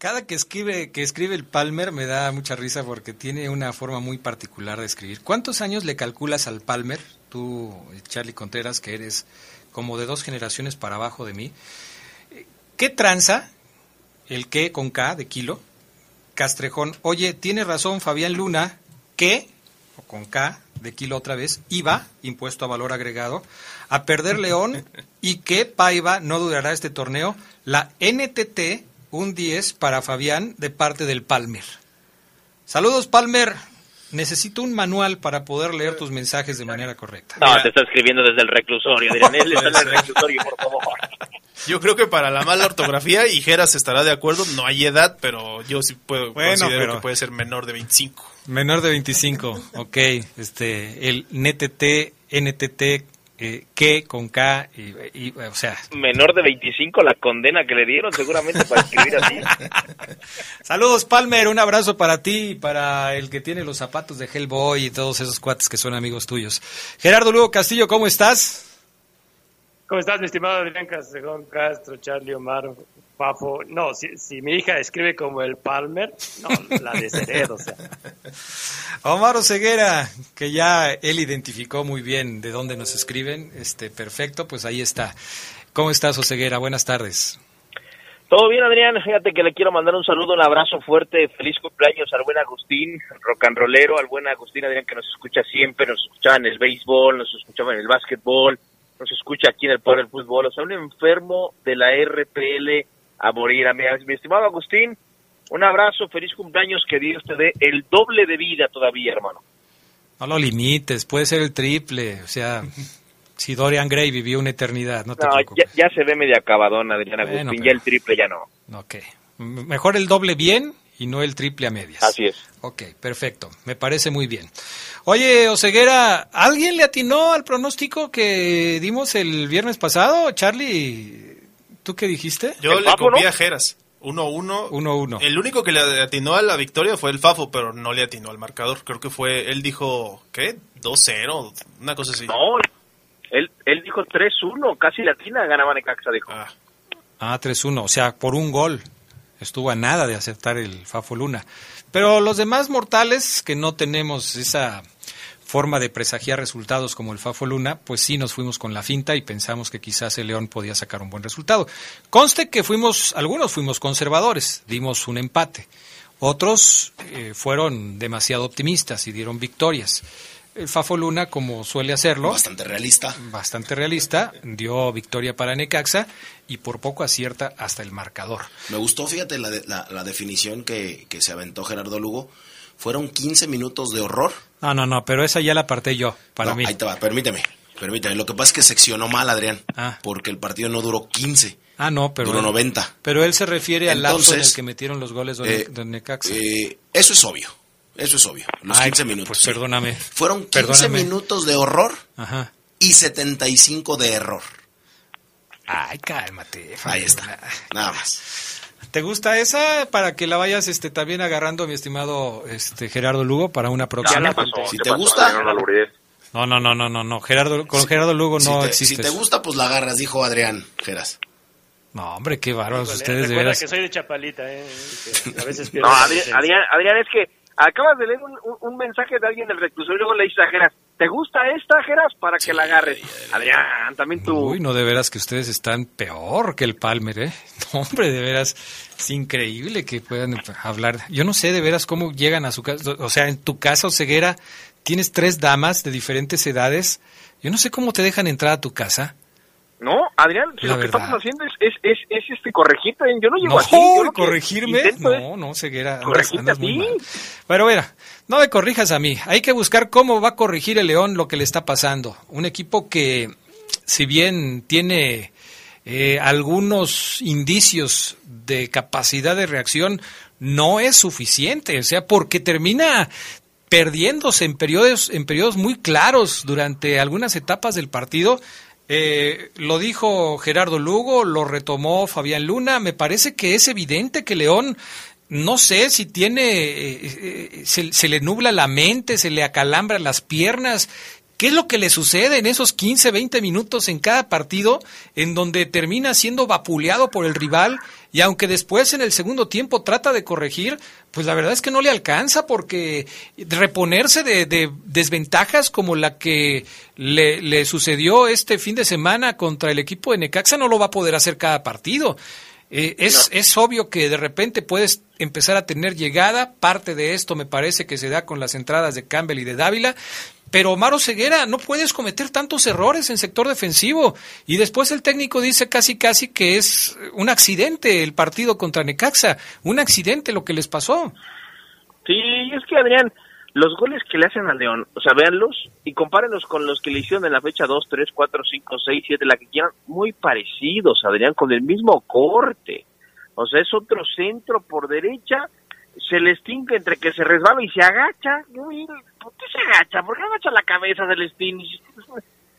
Cada que escribe, que escribe el Palmer me da mucha risa porque tiene una forma muy particular de escribir. ¿Cuántos años le calculas al Palmer? Tú, Charlie Contreras, que eres como de dos generaciones para abajo de mí. ¿Qué tranza? El que con K de kilo. Castrejón. Oye, tiene razón Fabián Luna, que, o con K de kilo otra vez, IVA, impuesto a valor agregado, a perder León [laughs] y que Paiva no durará este torneo. La NTT un 10 para Fabián de parte del Palmer. Saludos, Palmer. Necesito un manual para poder leer tus mensajes de manera correcta. No, te está escribiendo desde el reclusorio. [laughs] Dirán, él está en el reclusorio, por favor. Yo creo que para la mala ortografía, y Geras estará de acuerdo, no hay edad, pero yo sí puedo Bueno, considero pero- que puede ser menor de 25. Menor de 25, ok. Este, el NTT, NTT, eh, que con K, y, y, o sea, Menor de 25, la condena que le dieron seguramente para escribir así. [laughs] Saludos, Palmer. Un abrazo para ti y para el que tiene los zapatos de Hellboy y todos esos cuates que son amigos tuyos. Gerardo Lugo Castillo, ¿cómo estás? ¿Cómo estás, mi estimado Adrián Castrejón Castro, Charlie Omar, Fafo? No, si, si mi hija escribe como el Palmer, no, la desheredo, o sea. [laughs] Omar Ceguera, que ya él identificó muy bien de dónde nos escriben. Este, perfecto, pues ahí está. ¿Cómo estás, Oseguera? Buenas tardes. Todo bien, Adrián. Fíjate que le quiero mandar un saludo, un abrazo fuerte, feliz cumpleaños al buen Agustín, rock and rollero, al buen Agustín, Adrián, que nos escucha siempre, nos escuchaba en el béisbol, nos escuchaba en el básquetbol, nos escucha aquí en el Poder del Fútbol. O sea, un enfermo de la RPL a morir. A mi, mi estimado Agustín, un abrazo, feliz cumpleaños, que Dios te dé el doble de vida todavía, hermano. No lo limites, puede ser el triple. O sea, si Dorian Gray vivió una eternidad, no te No, preocupes. ya, ya se ve media acabadón, Adrián Bueno, Agustín, pero- ya el triple ya no. Ok. Mejor el doble bien y no el triple a medias. Así es. Ok, perfecto. Me parece muy bien. Oye, Oseguera, ¿alguien le atinó al pronóstico que dimos el viernes pasado? Charlie, ¿tú qué dijiste? Yo le copié a Geras. 1-1. 1-1. El único que le atinó a la victoria fue el Fafo, pero no le atinó al marcador. Creo que fue, él dijo, ¿qué? 2-0, una cosa así. No, él, él dijo 3-1, casi latina ganaba Necaxa, dijo. Ah, 3-1, o sea, por un gol. Estuvo a nada de aceptar el Fafo Luna. Pero los demás mortales que no tenemos esa forma de presagiar resultados como el Fafo Luna, pues sí nos fuimos con la finta y pensamos que quizás el León podía sacar un buen resultado. Conste que fuimos, algunos fuimos conservadores, dimos un empate. Otros eh, fueron demasiado optimistas y dieron victorias. El Fafo Luna, como suele hacerlo, Bastante realista. bastante realista, dio victoria para Necaxa y por poco acierta hasta el marcador. Me gustó, fíjate, la, de- la, la definición que, que se aventó Gerardo Lugo. Fueron 15 minutos de horror. No, no, no, pero esa ya la aparté yo, para No, mí. Ahí te va, permíteme. Permíteme. Lo que pasa es que seccionó mal, Adrián. Porque el partido no duró 15. Ah, no, pero Duró 90. Pero él se refiere al lapso en el que metieron los goles de, eh, Necaxa. Eh, eso es obvio. Eso es obvio. Los Ay, 15 minutos. pues perdóname. Fueron 15 Perdóname. minutos de horror Ajá. y 75 de error. Ay, cálmate. Ahí está. Nada más. ¿Te gusta esa para que la vayas este también agarrando, mi estimado este Gerardo Lugo, para una próxima? Si te gusta, No, no, no, no, no, no. Gerardo, con Gerardo Lugo si no te, existe. si te gusta, pues la agarras, dijo Adrián Geras. No, hombre, qué bárbaros Híjole, ustedes de veras. que soy de Chapalita, ¿eh? Que a veces [laughs] No, pierdo la Adrián, inocencia. Adrián, Adrián, es que acabas de leer un, un- un mensaje de alguien del reclusorio y luego le dices a Geras, ¿te gusta esta, Geras? Para que la agarres. Adrián, también tú. Uy, no, de veras que ustedes están peor que el Palmer, ¿eh? [laughs] No, hombre, de veras, es increíble que puedan hablar. Yo no sé de veras cómo llegan a su casa. O sea, en tu casa, Ceguera, tienes tres damas de diferentes edades. Yo no sé cómo te dejan entrar a tu casa. No, Adrián, si lo que estamos haciendo es, es, es, es, este corregirte. Yo no llego No, así. yo lo que corregirme. No, no, Ceguera. Corregirte andas a muy ti. mal. Pero mira, no me corrijas a mí. Hay que buscar cómo va a corregir el León lo que le está pasando. Un equipo que, si bien tiene eh, algunos indicios de capacidad de reacción, no es suficiente. O sea, porque termina perdiéndose en periodos, en periodos muy claros durante algunas etapas del partido. Eh, lo dijo Gerardo Lugo, lo retomó Fabián Luna. Me parece que es evidente que León, no sé si tiene, eh, eh, se, se le nubla la mente, se le acalambran las piernas. ¿Qué es lo que le sucede en esos 15, 20 minutos en cada partido en donde termina siendo vapuleado por el rival y aunque después en el segundo tiempo trata de corregir, pues la verdad es que no le alcanza porque reponerse de, de desventajas como la que le, le sucedió este fin de semana contra el equipo de Necaxa no lo va a poder hacer cada partido. Eh, es, es obvio que de repente puedes empezar a tener llegada, parte de esto me parece que se da con las entradas de Campbell y de Dávila, pero Omar Ceguera, no puedes cometer tantos errores en sector defensivo. Y después el técnico dice casi casi que es un accidente el partido contra Necaxa, un accidente lo que les pasó. Sí, es que Adrián, los goles que le hacen al León, o sea, véanlos y compárenlos con los que le hicieron en la fecha 2, 3, 4, 5, 6, 7, la que quieran, muy parecidos, Adrián, con el mismo corte. O sea, es otro centro por derecha, se le estinca entre que se resbala y se agacha. ¿Por qué se agacha? ¿Por qué agacha la cabeza Celestín? [laughs]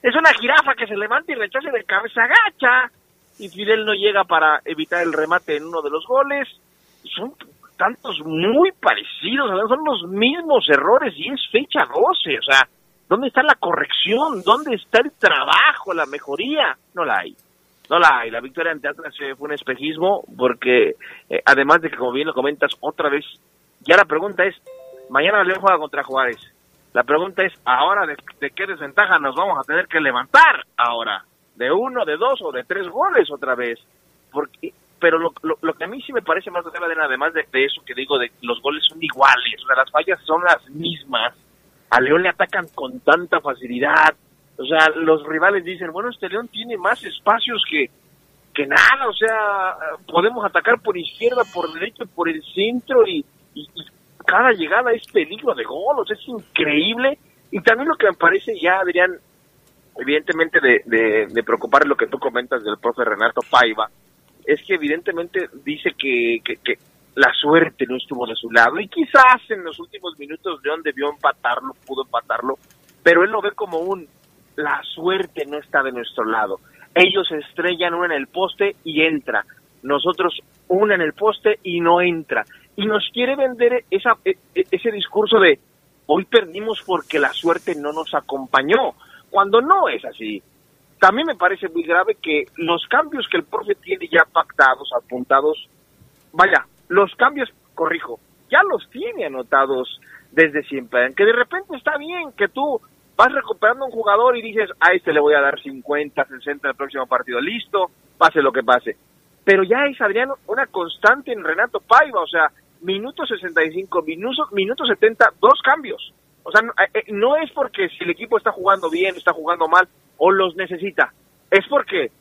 Es una jirafa que se levanta y rechaza de cabeza, agacha. Y Fidel no llega para evitar el remate en uno de los goles. Son tantos muy parecidos, son los mismos errores y es fecha 12, o sea, ¿dónde está la corrección? ¿Dónde está el trabajo, la mejoría? No la hay. No la. La victoria ante Atlas fue un espejismo porque, eh, además de que, como bien lo comentas, otra vez, ya la pregunta es, mañana León juega contra Juárez. La pregunta es, ahora, de, qué desventaja nos vamos a tener que levantar ahora? ¿De uno, de dos o de tres goles otra vez? Porque pero lo, lo, lo que a mí sí me parece más grave, además de, eso que digo, de los goles son iguales, o sea, las fallas son las mismas, a León le atacan con tanta facilidad, o sea, los rivales dicen, bueno, este León tiene más espacios que, que nada, o sea, podemos atacar por izquierda, por derecha, por el centro y, y, cada llegada es peligro de gol, o sea, es increíble. Y también lo que me parece ya, Adrián, evidentemente de, de, preocupar lo que tú comentas del profe Renato Paiva, es que evidentemente dice que, que, la suerte no estuvo de su lado y quizás en los últimos minutos León debió empatarlo, pudo empatarlo, pero él lo ve como un la suerte no está de nuestro lado. Ellos estrellan una en el poste y entra. Nosotros una en el poste y no entra. Y nos quiere vender esa, ese discurso de hoy perdimos porque la suerte no nos acompañó, cuando no es así también me parece muy grave que los cambios que el profe tiene ya pactados, apuntados, vaya, los cambios, corrijo, ya los tiene anotados desde siempre. Que de repente está bien que tú vas recuperando un jugador y dices, a este le voy a dar 50, 60 en el próximo partido, listo, pase lo que pase. Pero ya es, Adrián, una constante en Renato Paiva, o sea, minuto 65, minuto, minuto 70, dos cambios. O sea, no, eh, no es porque si el equipo está jugando bien, está jugando mal, o los necesita. Es porque,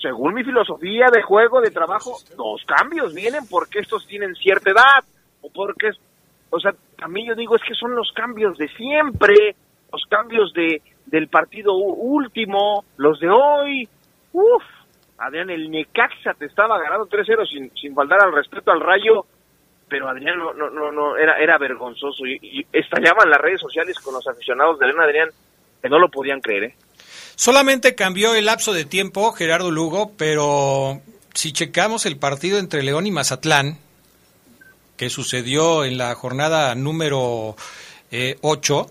según mi filosofía de juego, de trabajo, dos cambios vienen porque estos tienen cierta edad, o porque, o sea, a mí yo digo, es que son los cambios de siempre, los cambios de del partido último, los de hoy. Uf, Adrián, el Necaxa te estaba ganando 3-0 sin, sin faltar al respeto al Rayo, pero Adrián no, no, no, no era, era vergonzoso y, y estallaban las redes sociales con los aficionados de León Adrián que no lo podían creer, ¿eh? Solamente cambió el lapso de tiempo Gerardo Lugo, pero si checamos el partido entre León y Mazatlán, que sucedió en la jornada número 8,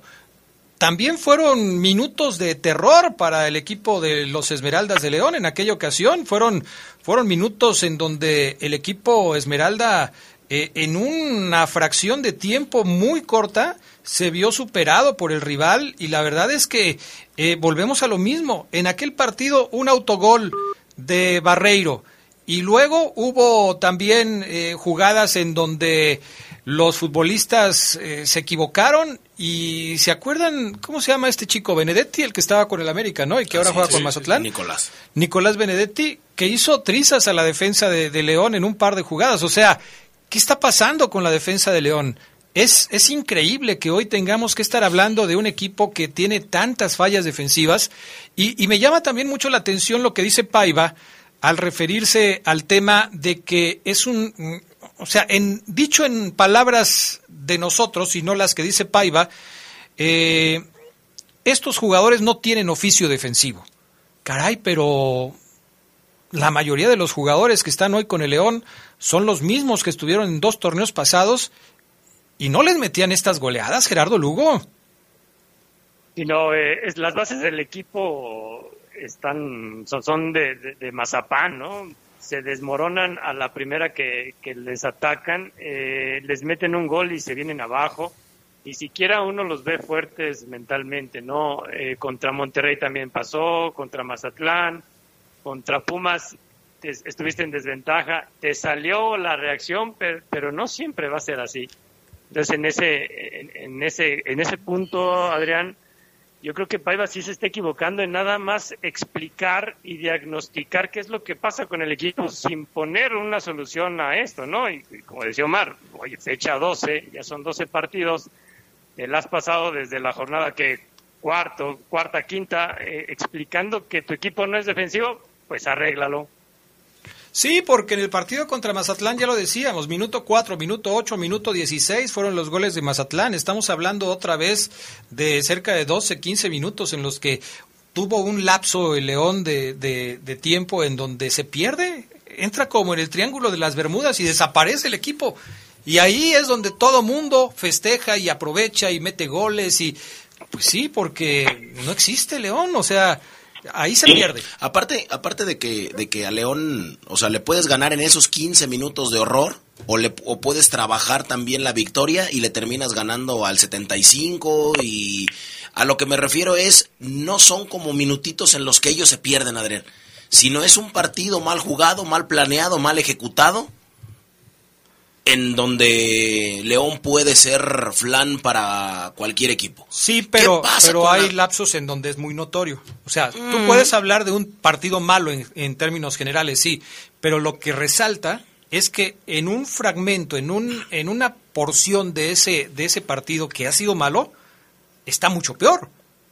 también fueron minutos de terror para el equipo de los Esmeraldas de León en aquella ocasión. Fueron, fueron minutos en donde el equipo Esmeralda, eh, en una fracción de tiempo muy corta, se vio superado por el rival y la verdad es que eh, volvemos a lo mismo. En aquel partido un autogol de Barreiro y luego hubo también eh, jugadas en donde los futbolistas eh, se equivocaron y se acuerdan, ¿cómo se llama este chico? Benedetti, el que estaba con el América, ¿no? Y que ahora Sí, juega sí, con Mazatlán. Nicolás. Nicolás Benedetti, que hizo trizas a la defensa de, de León en un par de jugadas. O sea, ¿qué está pasando con la defensa de León? Es, es increíble que hoy tengamos que estar hablando de un equipo que tiene tantas fallas defensivas y, y me llama también mucho la atención lo que dice Paiva al referirse al tema de que es un, o sea, en, dicho en palabras de nosotros y no las que dice Paiva, eh, estos jugadores no tienen oficio defensivo. Caray, pero la mayoría de los jugadores que están hoy con el León son los mismos que estuvieron en dos torneos pasados y no les metían estas goleadas, Gerardo Lugo. Y no, eh, es, las bases del equipo están son, de, de mazapán, ¿no? Se desmoronan a la primera que, que les atacan, eh, les meten un gol y se vienen abajo. Ni siquiera uno los ve fuertes mentalmente, ¿no? Eh, contra Monterrey también pasó, contra Mazatlán, contra Pumas te- estuviste en desventaja, te salió la reacción, pero, pero no siempre va a ser así. Entonces, en ese, en, en ese, en ese punto, Adrián, yo creo que Paiva sí se está equivocando en nada más explicar y diagnosticar qué es lo que pasa con el equipo sin poner una solución a esto, ¿no? Y, como decía Omar, oye, fecha 12, ya son 12 partidos, te la has pasado desde la jornada que cuarto, cuarta, quinta, eh, explicando que tu equipo no es defensivo, pues arréglalo. Sí, porque en el partido contra Mazatlán ya lo decíamos, minuto 4, minuto 8, minuto 16 fueron los goles de Mazatlán. Estamos hablando otra vez de cerca de 12, 15 minutos en los que tuvo un lapso el León de, de, de tiempo en donde se pierde, entra como en el triángulo de las Bermudas y desaparece el equipo. Y ahí es donde todo mundo festeja y aprovecha y mete goles y pues sí, porque no existe León, o sea, ahí se pierde. Aparte, aparte de que, de que a León, o sea, le puedes ganar en esos 15 minutos de horror, o, le, o puedes trabajar también la victoria y le terminas ganando al 75 y a lo que me refiero es, no son como minutitos en los que ellos se pierden, Adrián, sino es un partido mal jugado, mal planeado, mal ejecutado, en donde León puede ser flan para cualquier equipo. Sí, pero, ¿Qué pasa pero hay la- lapsos en donde es muy notorio. O sea, tú Mm. puedes hablar de un partido malo en, en términos generales, sí, pero lo que resalta es que en un fragmento, en, un, en una porción de ese, de ese partido que ha sido malo, está mucho peor,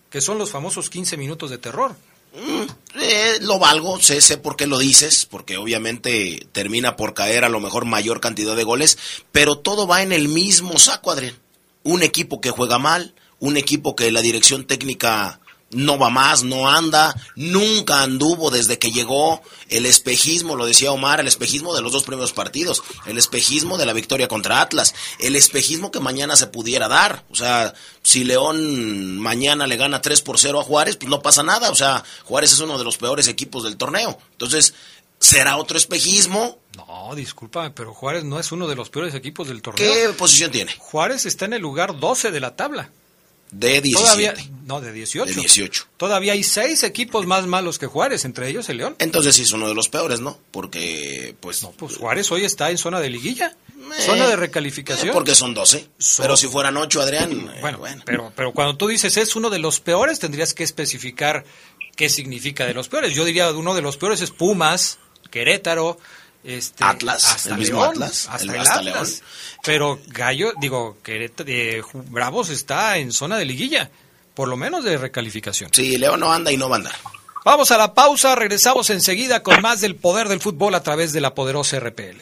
que son los famosos 15 minutos de terror. Eh, lo valgo, sé, sé por qué lo dices, porque obviamente termina por caer a lo mejor mayor cantidad de goles, pero todo va en el mismo saco, Adrián. Un equipo que juega mal, un equipo que la dirección técnica no va más, no anda, nunca anduvo desde que llegó, el espejismo, lo decía Omar, el espejismo de los dos primeros partidos, el espejismo de la victoria contra Atlas, el espejismo que mañana se pudiera dar, o sea, si León mañana le gana 3 por 0 a Juárez, pues no pasa nada, o sea, Juárez es uno de los peores equipos del torneo, entonces ¿Será otro espejismo? No, discúlpame, pero Juárez no es uno de los peores equipos del torneo. ¿Qué posición tiene? Juárez está en el lugar 12 de la tabla. De 17. Todavía, no, de 18. De 18. Todavía hay seis equipos más malos que Juárez, entre ellos el León. Entonces sí es uno de los peores, ¿no? Porque, pues... No, pues Juárez hoy está en zona de liguilla. zona de recalificación. Eh, porque son 12. Son- Pero si fueran 8, Adrián... eh, Bueno, Pero, pero cuando tú dices es uno de los peores, tendrías que especificar qué significa de los peores. Yo diría uno de los peores es Pumas, Querétaro, este, Atlas, hasta el mismo León, Atlas, hasta el- hasta Atlas. León. Pero Gallo, digo, Querétaro, eh, Bravos está en zona de liguilla, por lo menos de recalificación. Sí, León no anda y no va a andar. Vamos a la pausa, regresamos enseguida con más del poder del fútbol a través de la poderosa RPL.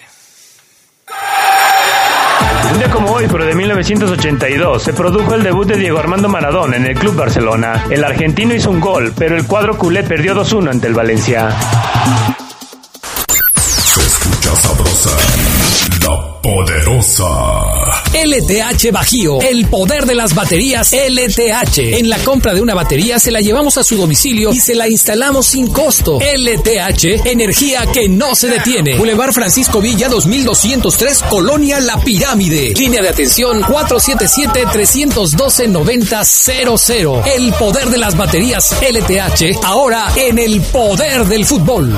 Un día como hoy, pero de 1982, se produjo el debut de Diego Armando Maradona en el Club Barcelona. El argentino hizo un gol, pero el cuadro culé perdió 2-1 ante el Valencia. Poderosa. LTH Bajío, el poder de las baterías LTH. En la compra de una batería se la llevamos a su domicilio y se la instalamos sin costo. LTH, energía que no se detiene. Boulevard Francisco Villa 2203, Colonia La Pirámide. Línea de atención 477-312-9000. El poder de las baterías LTH, ahora en el poder del fútbol.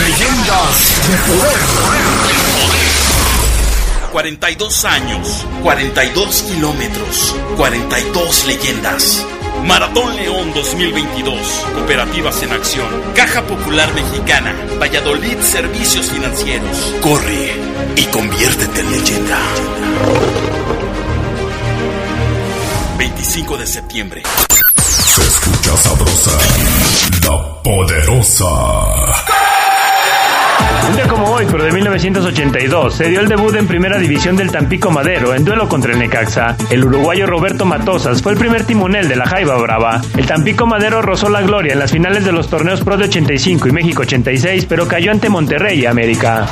Leyendas de poder. 42 años, 42 kilómetros, 42 leyendas. Maratón León 2022. Cooperativas en acción. Caja Popular Mexicana. Valladolid Servicios Financieros. Corre y conviértete en leyenda. 25 de septiembre. Se escucha sabrosa, la poderosa. Un día como hoy, pero de 1982, se dio el debut en primera división del Tampico Madero en duelo contra el Necaxa. El uruguayo Roberto Matosas fue el primer timonel de la Jaiba Brava. El Tampico Madero rozó la gloria en las finales de los torneos Pro de 85 y México 86, pero cayó ante Monterrey y América.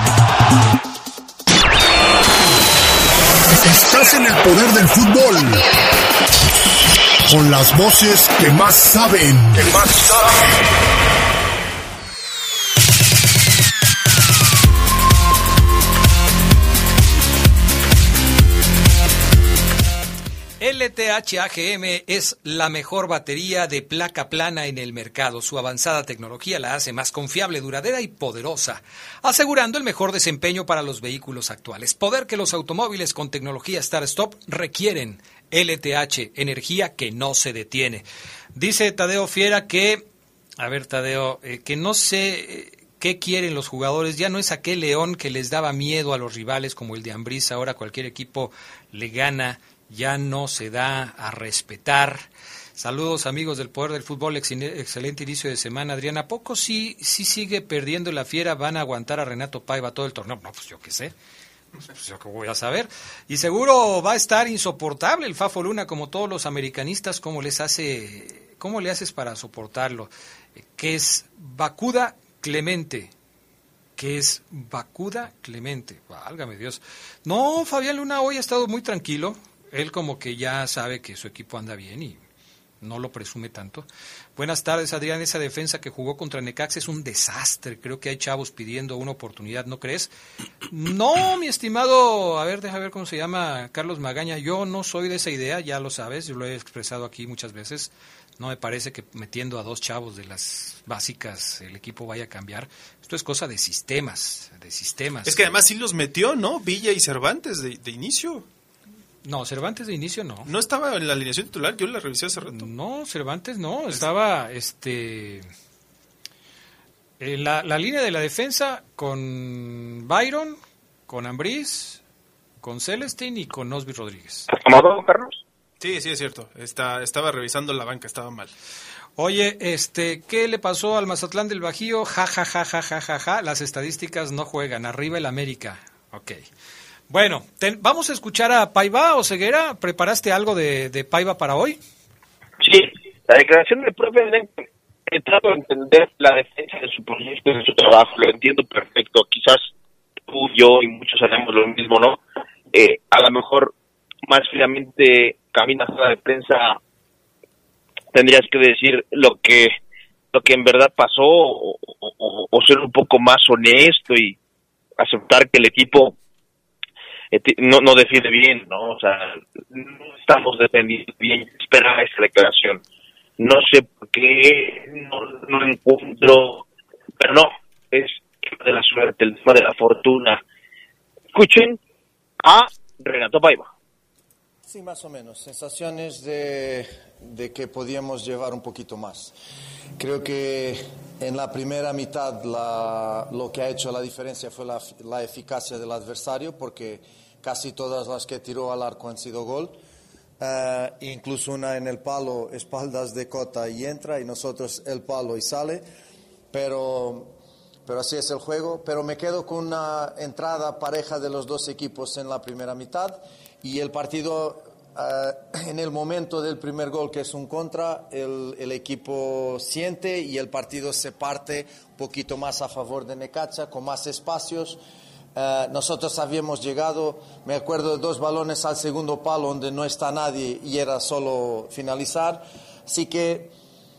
Estás en el poder del fútbol. Con las voces que más saben. Que más saben. LTH AGM es la mejor batería de placa plana en el mercado. Su avanzada tecnología la hace más confiable, duradera y poderosa, asegurando el mejor desempeño para los vehículos actuales. Poder que los automóviles con tecnología Start-Stop requieren. LTH, energía que no se detiene. Dice Tadeo Fiera que, a ver Tadeo, eh, que no sé eh, qué quieren los jugadores. Ya no es aquel león que les daba miedo a los rivales como el de Ambriz. Ahora cualquier equipo le gana ya no se da a respetar. Saludos amigos del Poder del Fútbol, ex- excelente inicio de semana. Adriana, ¿a poco sí, sí sigue perdiendo la fiera? ¿Van a aguantar a Renato Paiva todo el torneo? No, pues yo qué sé. Pues yo qué voy a saber. Y seguro va a estar insoportable el Fafo Luna, como todos los americanistas, ¿cómo les hace, cómo le haces para soportarlo? Eh, Que es Bacuda Clemente, que es Bacuda Clemente. Válgame Dios. No, Fabián Luna hoy ha estado muy tranquilo. Él como que ya sabe que su equipo anda bien y no lo presume tanto. Buenas tardes, Adrián. Esa defensa que jugó contra Necaxa es un desastre. Creo que hay chavos pidiendo una oportunidad, ¿no crees? No, mi estimado, a ver, deja ver cómo se llama Carlos Magaña. Yo no soy de esa idea, ya lo sabes, yo lo he expresado aquí muchas veces. No me parece que metiendo a dos chavos de las básicas el equipo vaya a cambiar. Esto es cosa de sistemas, de sistemas. Es que además sí los metió, ¿no? Villa y Cervantes de, de inicio. No, Cervantes de inicio no. No estaba en la alineación titular, yo la revisé hace rato. No, Cervantes no, estaba este eh, la, la línea de la defensa con Byron, con Ambriz, con Celestin y con Osby Rodríguez. ¿Acomodó, Carlos? Sí, sí, es cierto. Está, estaba revisando la banca, estaba mal. Oye, este, ¿qué le pasó al Mazatlán del Bajío? Ja, ja, ja, ja, ja, ja, ja. Las estadísticas no juegan. Arriba el América. Ok. Bueno, ten- vamos a escuchar a Paiva o Ceguera. ¿Preparaste algo de, de Paiva para hoy? Sí, la declaración del Eden, he tratado de entender la defensa de su proyecto y de su trabajo, lo entiendo perfecto. Quizás tú, yo y muchos haremos lo mismo, ¿no? Eh, a lo mejor más fríamente caminas a la de prensa, tendrías que decir lo que lo que en verdad pasó o, ser un poco más honesto y aceptar que el equipo no, no defiende bien, ¿no? O sea, no estamos defendiendo bien. Esperaba esa declaración. No sé por qué, no, no encuentro, pero no, es de la suerte, el tema de la fortuna. Escuchen a Renato Paiva. Sí, más o menos. Sensaciones de, de que podíamos llevar un poquito más. Creo que en la primera mitad la- lo que ha hecho la diferencia fue la, la eficacia del adversario, porque casi todas las que tiró al arco han sido gol. Eh, incluso una en el palo, espaldas de Cota y entra, y nosotros el palo y sale. Pero pero así es el juego. Pero me quedo con una entrada pareja de los dos equipos en la primera mitad y el partido eh, en el momento del primer gol, que es un contra, el, el equipo siente y el partido se parte un poquito más a favor de Necaxa, con más espacios. Eh, nosotros habíamos llegado, me acuerdo de dos balones al segundo palo donde no está nadie y era solo finalizar. Así que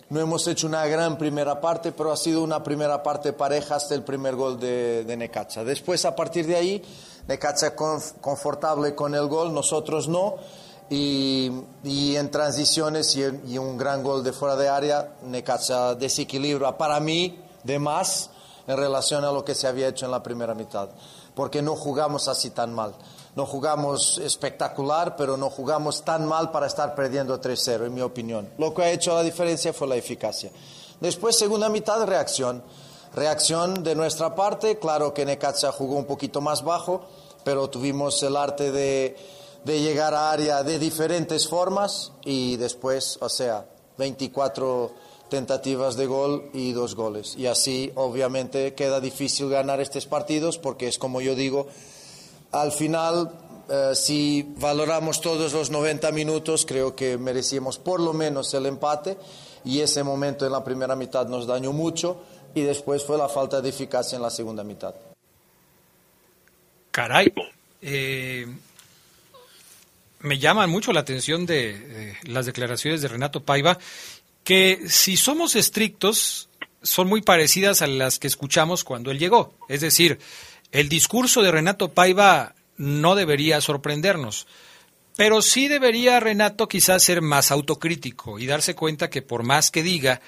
no hemos hecho una gran primera parte, pero ha sido una primera parte pareja hasta el primer gol de, de Necaxa. Después, a partir de ahí, Necaxa conf- confortable con el gol, nosotros no. Y, y en transiciones y, y un gran gol de fuera de área, Necaxa desequilibra para mí de más en relación a lo que se había hecho en la primera mitad, porque no jugamos así tan mal. No jugamos espectacular, pero no jugamos tan mal para estar perdiendo 3-0, en mi opinión. Lo que ha hecho la diferencia fue la eficacia. Después, segunda mitad, reacción. Reacción de nuestra parte, claro que Necaxa jugó un poquito más bajo, pero tuvimos el arte de, de llegar a área de diferentes formas y después, o sea, 24 tentativas de gol y dos goles. Y así, obviamente, queda difícil ganar estos partidos porque es como yo digo, al final, eh, si valoramos todos los 90 minutos, creo que merecíamos por lo menos el empate y ese momento en la primera mitad nos dañó mucho y después fue la falta de eficacia en la segunda mitad. Caray. Eh, me llaman mucho la atención de, de las declaraciones de Renato Paiva, que si somos estrictos, son muy parecidas a las que escuchamos cuando él llegó. Es decir, el discurso de Renato Paiva no debería sorprendernos, pero sí debería Renato quizás ser más autocrítico y darse cuenta que por más que diga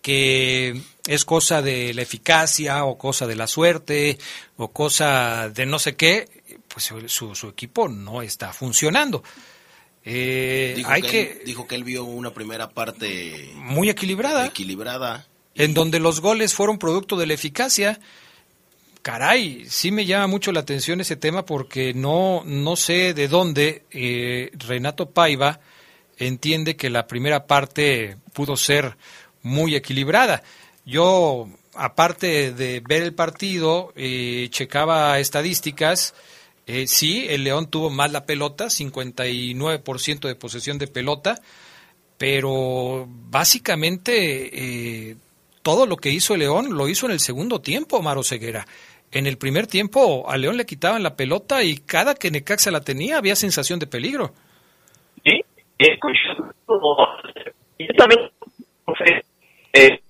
que es cosa de la eficacia o cosa de la suerte o cosa de no sé qué, pues su, su equipo no está funcionando. Eh, Dijo, hay que, que él, dijo que él vio una primera parte muy equilibrada, equilibrada. en donde los goles fueron producto de la eficacia. Caray, sí me llama mucho la atención ese tema porque no, no sé de dónde eh, Renato Paiva entiende que la primera parte pudo ser muy equilibrada. Yo, aparte de ver el partido, eh, checaba estadísticas. Eh, sí, el León tuvo más la pelota, 59% de posesión de pelota, pero básicamente eh, todo lo que hizo el León lo hizo en el segundo tiempo, Maro Ceguera. En el primer tiempo a León le quitaban la pelota y cada que Necaxa la tenía había sensación de peligro. Sí, eh. Yo también, no sé, eh,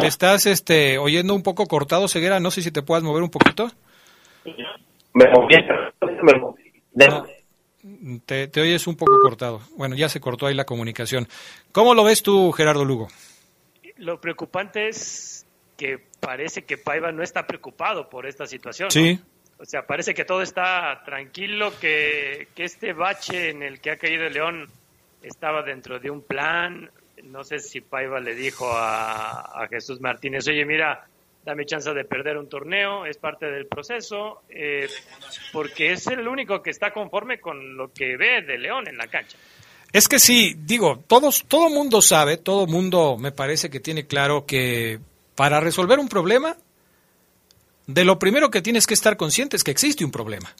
Te estás este, oyendo un poco cortado, Ceguera. No sé si te puedas mover un poquito. Me moví, me moví. Te, te oyes un poco cortado. Bueno, ya se cortó ahí la comunicación. ¿Cómo lo ves tú, Gerardo Lugo? Lo preocupante es que parece que Paiva no está preocupado por esta situación. ¿no? Sí. O sea, parece que todo está tranquilo, que, que este bache en el que ha caído el León estaba dentro de un plan. No sé si Paiva le dijo a, a Jesús Martínez, oye, mira, dame chance de perder un torneo, es parte del proceso, eh, porque es el único que está conforme con lo que ve de León en la cancha. Es que sí, digo, todos, todo mundo sabe, todo mundo me parece que tiene claro que para resolver un problema, de lo primero que tienes que estar consciente es que existe un problema.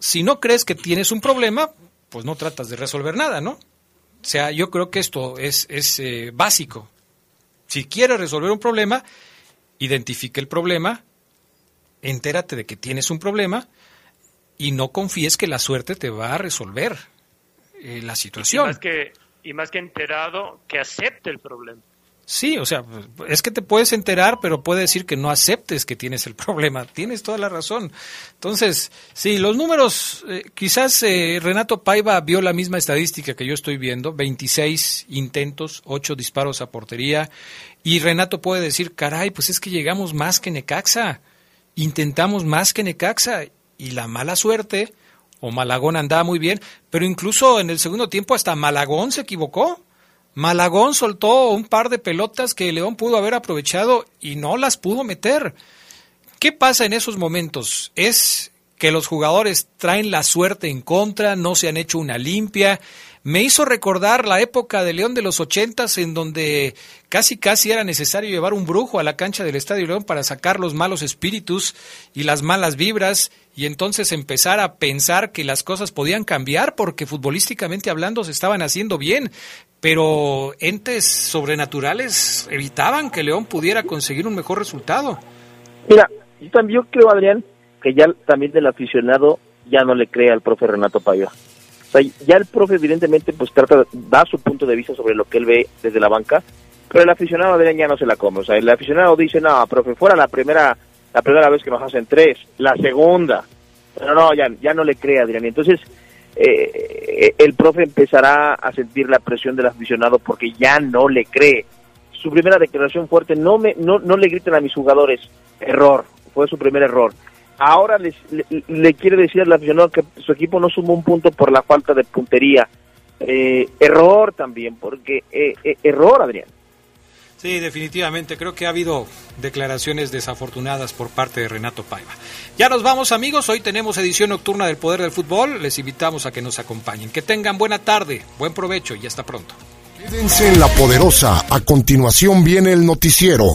Si no crees que tienes un problema, pues no tratas de resolver nada, ¿no? O sea, yo creo que esto es, es eh, básico. Si quieres resolver un problema, identifique el problema, entérate de que tienes un problema y no confíes que la suerte te va a resolver eh, la situación. Y más, que, y más que enterado, que acepte el problema. Sí, o sea, es que te puedes enterar, pero puede decir que no aceptes que tienes el [laughs] problema. Tienes toda la razón. Entonces, sí, los números, eh, quizás eh, Renato Paiva vio la misma estadística que yo estoy viendo, 26 intentos, 8 disparos a portería, y Renato puede decir, caray, pues es que llegamos más que Necaxa, intentamos más que Necaxa, y la mala suerte, o Malagón andaba muy bien, pero incluso en el segundo tiempo hasta Malagón se equivocó. Malagón soltó un par de pelotas que León pudo haber aprovechado y no las pudo meter. ¿Qué pasa en esos momentos? Es que los jugadores traen la suerte en contra, no se han hecho una limpia. Me hizo recordar la época de León de los ochentas en donde casi casi era necesario llevar un brujo a la cancha del Estadio León para sacar los malos espíritus y las malas vibras y entonces empezar a pensar que las cosas podían cambiar porque futbolísticamente hablando se estaban haciendo bien, pero entes sobrenaturales evitaban que León pudiera conseguir un mejor resultado. Mira, yo también creo, Adrián, que ya también del aficionado ya no le cree al profe Renato Paiva. O sea, ya el profe evidentemente pues trata, da su punto de vista sobre lo que él ve desde la banca, pero el aficionado Adrián ya no se la come. O sea, el aficionado dice, no, profe, fuera la primera la primera vez que nos hacen tres, la segunda. Pero no, ya, ya no le cree Adrián. Entonces, eh, el profe empezará a sentir la presión del aficionado porque ya no le cree. Su primera declaración fuerte, no, me, no, no le griten a mis jugadores, error, fue su primer error. Ahora les, le, quiere decir al aficionado que su equipo no sumó un punto por la falta de puntería. Eh, error también, porque eh, eh, error, Adrián. Sí, definitivamente. Creo que ha habido declaraciones desafortunadas por parte de Renato Paiva. Ya nos vamos amigos. Hoy tenemos edición nocturna del Poder del Fútbol. Les invitamos a que nos acompañen. Que tengan buena tarde, buen provecho y hasta pronto. Quédense en la poderosa. A continuación viene el noticiero.